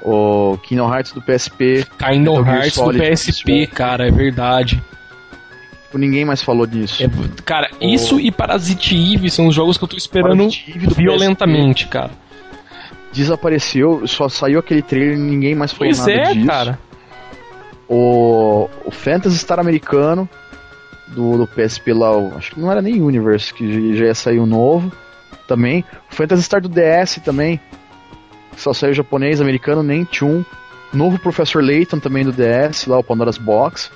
Speaker 3: O Kingdom Hearts do PSP.
Speaker 2: Kingdom Hearts do PSP, cara, é verdade.
Speaker 3: Tipo, ninguém mais falou disso.
Speaker 2: É, cara, isso e Parasite Eve são os jogos que eu tô esperando violentamente, cara.
Speaker 3: Desapareceu, só saiu aquele trailer e ninguém mais falou
Speaker 2: Pois
Speaker 3: nada
Speaker 2: é,
Speaker 3: disso.
Speaker 2: cara.
Speaker 3: O, o Phantasy Star americano do, do PSP lá, o- acho que não era nem Universe, que já- ia sair o novo também. O Phantasy Star do DS também, só saiu japonês, americano, nem Chun. Novo Professor Layton também do DS, lá o Pandora's Box.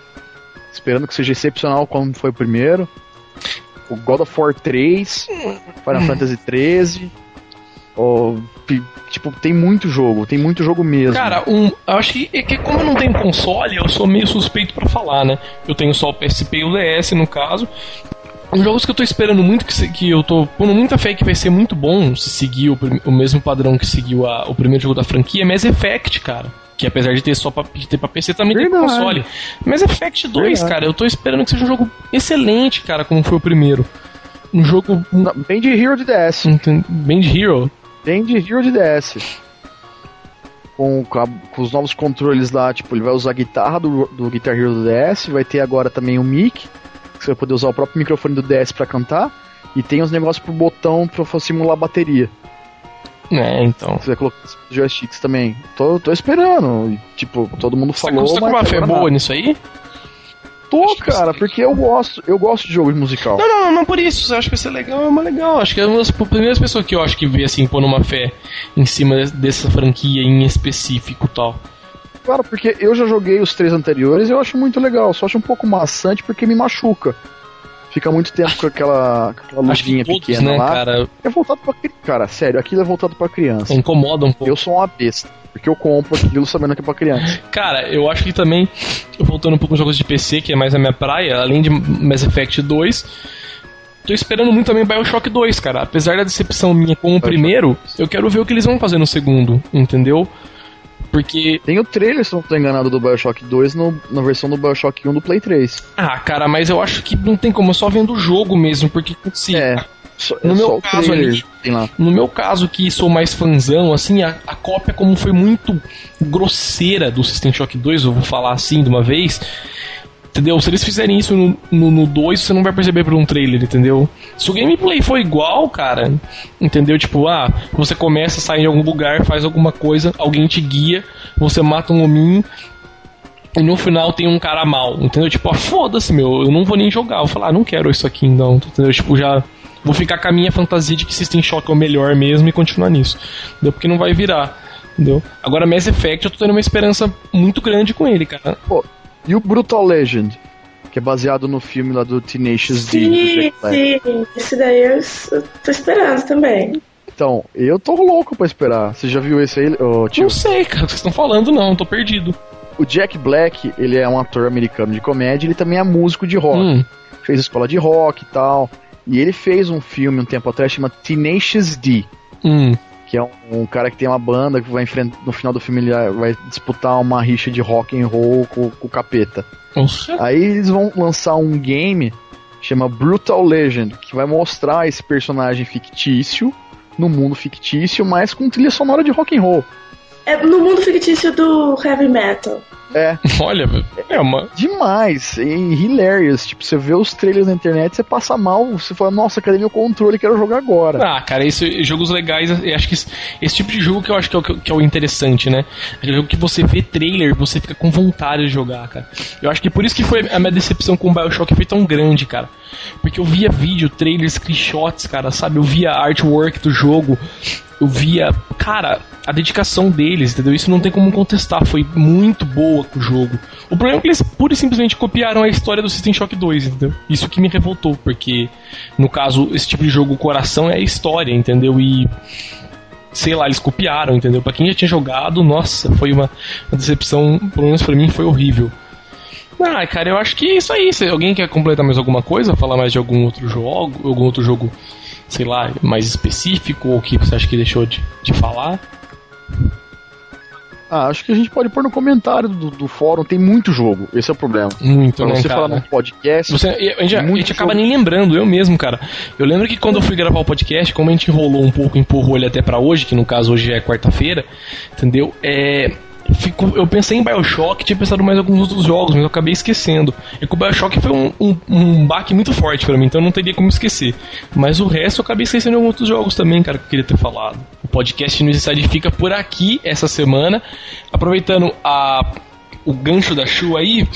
Speaker 3: Esperando que seja excepcional como foi o primeiro. O God of War 3, Final Fantasy 13. Tipo, tem muito jogo, tem muito jogo mesmo.
Speaker 2: Cara, um, eu acho que, é que como eu não tenho console, eu sou meio suspeito pra falar, né? Eu tenho só o PSP e o DS, no caso. Os jogos que eu tô esperando muito, que, que eu tô pondo muita fé que vai ser muito bom se seguir o, o mesmo padrão que seguiu a- o primeiro jogo da franquia, é Mass Effect, cara. Que apesar de ter só pra, de ter pra PC, também tem pra
Speaker 3: Verdade.
Speaker 2: console. Mass Effect 2,
Speaker 3: Verdade.
Speaker 2: cara, eu tô esperando que seja um jogo excelente, cara, como foi o primeiro. Um jogo
Speaker 3: Bem de Hero de DS.
Speaker 2: bem de Hero.
Speaker 3: Tem de Hero de DS. Com, com a- com os novos controles lá, tipo, ele vai usar a guitarra do, do Guitar Hero do DS, vai ter agora também o mic, que você vai poder usar o próprio microfone do DS pra cantar, e tem os negócios pro botão pra simular a bateria.
Speaker 2: É, então.
Speaker 3: Você vai colocar os joysticks também. Tô, tô esperando. E, tipo, todo mundo
Speaker 2: Você
Speaker 3: falou,
Speaker 2: tá com uma fé boa
Speaker 3: nada.
Speaker 2: nisso aí?
Speaker 3: Tô, cara, porque eu gosto, eu gosto de jogo musical.
Speaker 2: Não, não, não por isso. Eu acho que vai ser legal, é uma legal. Acho que é uma das primeiras pessoas que eu acho que vê assim, pôr uma fé em cima dessa franquia em específico tal.
Speaker 3: Claro, porque eu já joguei os três anteriores e eu acho muito legal. Só acho um pouco maçante porque me machuca. Fica muito tempo com aquela, com aquela luvinha
Speaker 2: todos,
Speaker 3: pequena
Speaker 2: né,
Speaker 3: lá.
Speaker 2: cara,
Speaker 3: É voltado pra criança. Cara, sério, aquilo é voltado pra criança.
Speaker 2: incomoda um pouco.
Speaker 3: Eu sou uma besta. Porque eu compro aquilo sabendo que é pra criança.
Speaker 2: Cara, eu acho que também, voltando um pouco aos jogos de PC, que é mais a minha praia, além de Mass Effect 2, tô esperando muito também Bioshock 2, cara. Apesar da decepção minha com o primeiro, eu quero ver o que eles vão fazer no segundo, entendeu? Porque,
Speaker 3: Tem o trailer, se não tô enganado, do Bioshock 2 no, na versão do Bioshock 1 do Play 3.
Speaker 2: ah, cara, mas eu acho que não tem como, eu só vendo o jogo mesmo, porque se
Speaker 3: É. Só- é
Speaker 2: No
Speaker 3: só
Speaker 2: meu caso ali-. No meu caso, que sou mais fanzão, assim, a, a cópia, como foi muito grosseira do System Shock 2, eu vou falar assim de uma vez. Entendeu? Se eles fizerem isso no, no, no 2, você não vai perceber por um trailer, entendeu? Se o gameplay for igual, cara, entendeu? Tipo, ah, você começa, sai em algum lugar, faz alguma coisa, alguém te guia, você mata um hominho, e no final tem um cara mal, entendeu? Tipo, ah, foda-se, meu, eu não vou nem jogar. Eu vou falar, ah, não quero isso aqui, não, entendeu? Tipo, já vou ficar com a minha fantasia de que System Shock é o melhor mesmo e continuar nisso, entendeu? Porque não vai virar, entendeu? Agora, Mass Effect, eu tô tendo uma esperança muito grande com ele, cara.
Speaker 3: E o Brutal Legend, que é baseado no filme lá do Tenacious D.
Speaker 4: Sim, sim. Esse daí eu tô esperando também.
Speaker 3: Então, eu tô louco pra esperar. Você já viu esse aí, ô, tio?
Speaker 2: Não sei, cara, o que vocês estão falando, não, tô perdido.
Speaker 3: O Jack Black, ele é um ator americano de comédia, ele também é músico de rock.
Speaker 2: Hum,
Speaker 3: Fez escola de rock e tal. E ele fez um filme um tempo atrás chamado Tenacious D.
Speaker 2: hum.
Speaker 3: Que é um, um cara que tem uma banda que vai enfrentar no final do filme ele vai disputar uma rixa de rock and roll com, com o capeta.
Speaker 2: Nossa.
Speaker 3: Aí eles vão lançar um game chama Brutal Legend, que vai mostrar esse personagem fictício no mundo fictício, mas com trilha sonora de rock and roll.
Speaker 4: É no mundo fictício do heavy metal.
Speaker 3: É,
Speaker 2: Olha, é uma.
Speaker 3: demais, e hilarious. Tipo, você vê os trailers na internet, você passa mal, você fala, nossa, cadê meu controle? Quero jogar agora.
Speaker 2: Ah, cara, esse, jogos legais, eu acho que esse, esse tipo de jogo que eu acho que é, o, que é o interessante, né? Aquele jogo que você vê trailer, você fica com vontade de jogar, cara. Eu acho que por isso que foi a minha decepção com o Bioshock foi tão grande, cara. Porque eu via vídeo, trailer, screenshots, cara, sabe? Eu via artwork do jogo, eu via, cara, a dedicação deles, entendeu? Isso não tem como contestar, foi muito boa com o jogo. O problema é que eles pura e simplesmente copiaram a história do System Shock 2, entendeu? Isso que me revoltou, porque no caso, esse tipo de jogo, o coração é a história, entendeu? E sei lá, eles copiaram, entendeu? Pra quem já tinha jogado, nossa, foi uma, uma decepção, pelo menos pra mim, foi horrível. Ah, cara, eu acho que é isso aí. Se alguém quer completar mais alguma coisa, falar mais de algum outro jogo, algum outro jogo, sei lá, mais específico, ou que você acha que deixou de, de falar?
Speaker 3: Ah, acho que a gente pode pôr no comentário do, do fórum, tem muito jogo, esse é o problema.
Speaker 2: Muito,
Speaker 3: Pra
Speaker 2: né,
Speaker 3: você
Speaker 2: cara?
Speaker 3: falar num podcast,
Speaker 2: Você, a, gente, a gente acaba nem lembrando, eu mesmo, cara. Eu lembro que quando eu fui gravar o podcast, como a gente enrolou um pouco, empurrou ele até pra hoje, que no caso hoje é quarta-feira, entendeu? É. Fico, eu pensei em Bioshock, tinha pensado mais em alguns outros jogos, mas eu acabei esquecendo. É que o Bioshock foi um, um, um baque muito forte pra mim, então eu não teria como esquecer. Mas o resto eu acabei esquecendo de alguns outros jogos também, cara, que eu queria ter falado. O podcast no Inside fica por aqui essa semana. Aproveitando a, o gancho da Chu aí,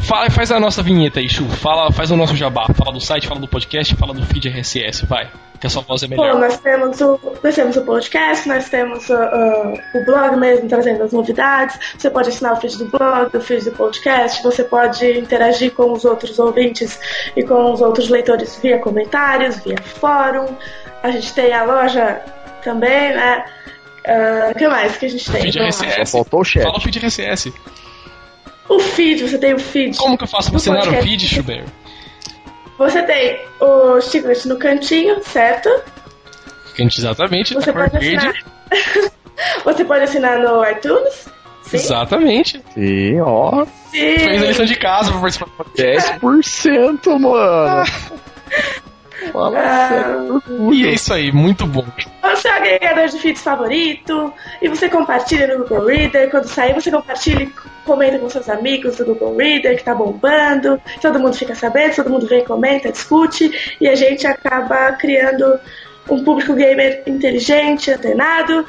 Speaker 2: Fala, faz a nossa vinheta aí, Chu. Fala, faz o nosso jabá. Fala do site, fala do podcast, fala do feed RSS, vai. Que a sua voz é melhor.
Speaker 4: nós temos o, nós temos o podcast, nós temos uh, uh, o blog mesmo trazendo as novidades. Você pode assinar o feed do blog, o feed do podcast, você pode interagir com os outros ouvintes e com os outros leitores via comentários, via fórum. A gente tem a loja também, né? Ah, O que mais que a gente tem?
Speaker 2: Feed. RSS.
Speaker 3: Só faltou o chat.
Speaker 2: Fala o feed RSS.
Speaker 4: O feed, você tem o feed.
Speaker 2: Como que eu faço pra assinar o feed, Schubert?
Speaker 4: Você tem o Chiclete no cantinho, certo?
Speaker 2: Exatamente,
Speaker 4: Você
Speaker 2: cor
Speaker 4: pode assinar. Você pode assinar no iTunes. Sim.
Speaker 2: Exatamente.
Speaker 3: Sim, ó,
Speaker 4: Sim.
Speaker 2: Fez a lição de casa pra participar do podcast.
Speaker 3: 10%, mano. Fala
Speaker 4: Ah.
Speaker 3: sério,
Speaker 2: E é isso aí, muito bom.
Speaker 4: o seu agregador de feeds favorito e você compartilha no Google Reader. Quando sair, você compartilha e comenta com seus amigos do Google Reader que tá bombando. Todo mundo fica sabendo, todo mundo vem, comenta, discute e a gente acaba criando um público gamer inteligente, antenado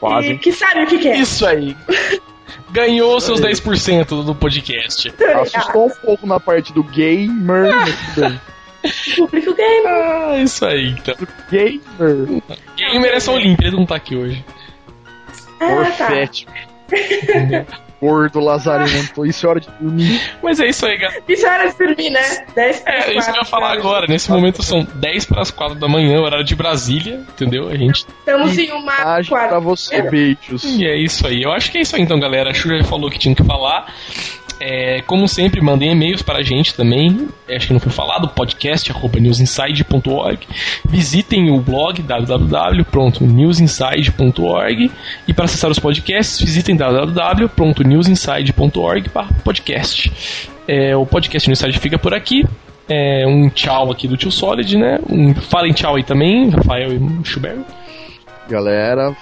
Speaker 3: Quase.
Speaker 4: e que sabe o que quer.
Speaker 2: Isso aí. Ganhou seus 10% do podcast.
Speaker 3: Assustou um pouco na parte do gamer.
Speaker 4: Público gamer.
Speaker 2: Ah, isso aí, então.
Speaker 3: Gamer.
Speaker 2: Gamer é só Olímpia, ele não tá aqui hoje.
Speaker 4: Ah, tá.
Speaker 3: Orfético. Gordo, lazarento. Isso é hora de dormir.
Speaker 2: Mas é isso aí, galera.
Speaker 4: Isso é hora de dormir, né? 10 para
Speaker 2: É, isso que eu ia
Speaker 4: 4,
Speaker 2: falar agora. Nesse momento são 10 para as 4 da manhã, horário de Brasília, entendeu? A gente.
Speaker 4: Estamos em uma
Speaker 3: Mensagem pra
Speaker 4: quarta.
Speaker 3: você, beijos.
Speaker 2: E é isso aí. Eu acho que é isso aí então, galera. A já falou que tinha que falar. É, como sempre, mandem e-mails para a gente também. É, Acho que não foi falado, podcast.newsinside.org. Visitem o blog www.newsinside.org. E para acessar os podcasts, visitem www.newsinside.org podcast. É, o podcast no Inside fica por aqui. É, um tchau aqui do Tio Solid, né? Um, falem tchau aí também, Rafael e Schubert.
Speaker 3: Galera,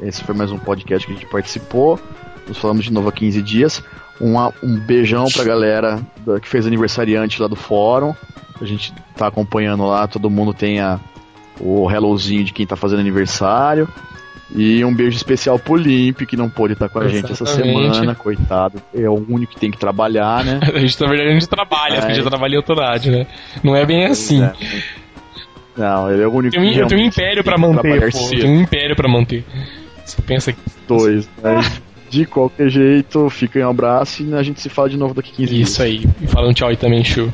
Speaker 3: esse foi mais um podcast que a gente participou. Nos falamos de novo há 15 dias. Um, um beijão pra galera que fez aniversariante lá do fórum. A gente tá acompanhando lá, todo mundo tem a, o hellozinho de quem tá fazendo aniversário. E um beijo especial pro Limp, que não pôde estar com a Exatamente. gente essa semana, coitado. É o único que tem que trabalhar, né?
Speaker 2: a gente, na verdade, a gente trabalha, é. a gente já trabalha em outra rádio, né? Não é bem assim. É.
Speaker 3: Não, ele é o único
Speaker 2: tem, que Eu tenho um império pra manter, pô. Eu tenho um império pra manter. Você pensa que.
Speaker 3: Dois, né? De qualquer jeito, fiquem um abraço e a gente se fala de novo daqui 15
Speaker 2: dias. Isso aí. E fala um tchau aí também, Chu.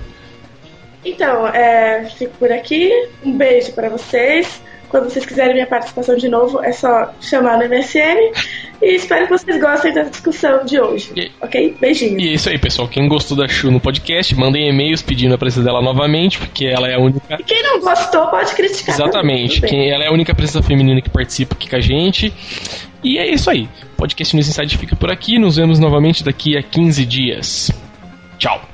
Speaker 4: Então, é, fico por aqui. Um beijo para vocês. Quando vocês quiserem minha participação de novo, é só chamar no MSN. E espero que vocês gostem da discussão de hoje. E, ok? Beijinho.
Speaker 2: E é isso aí, pessoal. Quem gostou da Chu no podcast, mandem e-mails pedindo a presença dela novamente, porque ela é a única.
Speaker 4: E quem não gostou, pode criticar.
Speaker 2: Exatamente. Quem, ela é a única presença feminina que participa aqui com a gente. E é isso aí. Podcast News Inside fica por aqui. Nos vemos novamente daqui a 15 dias. Tchau.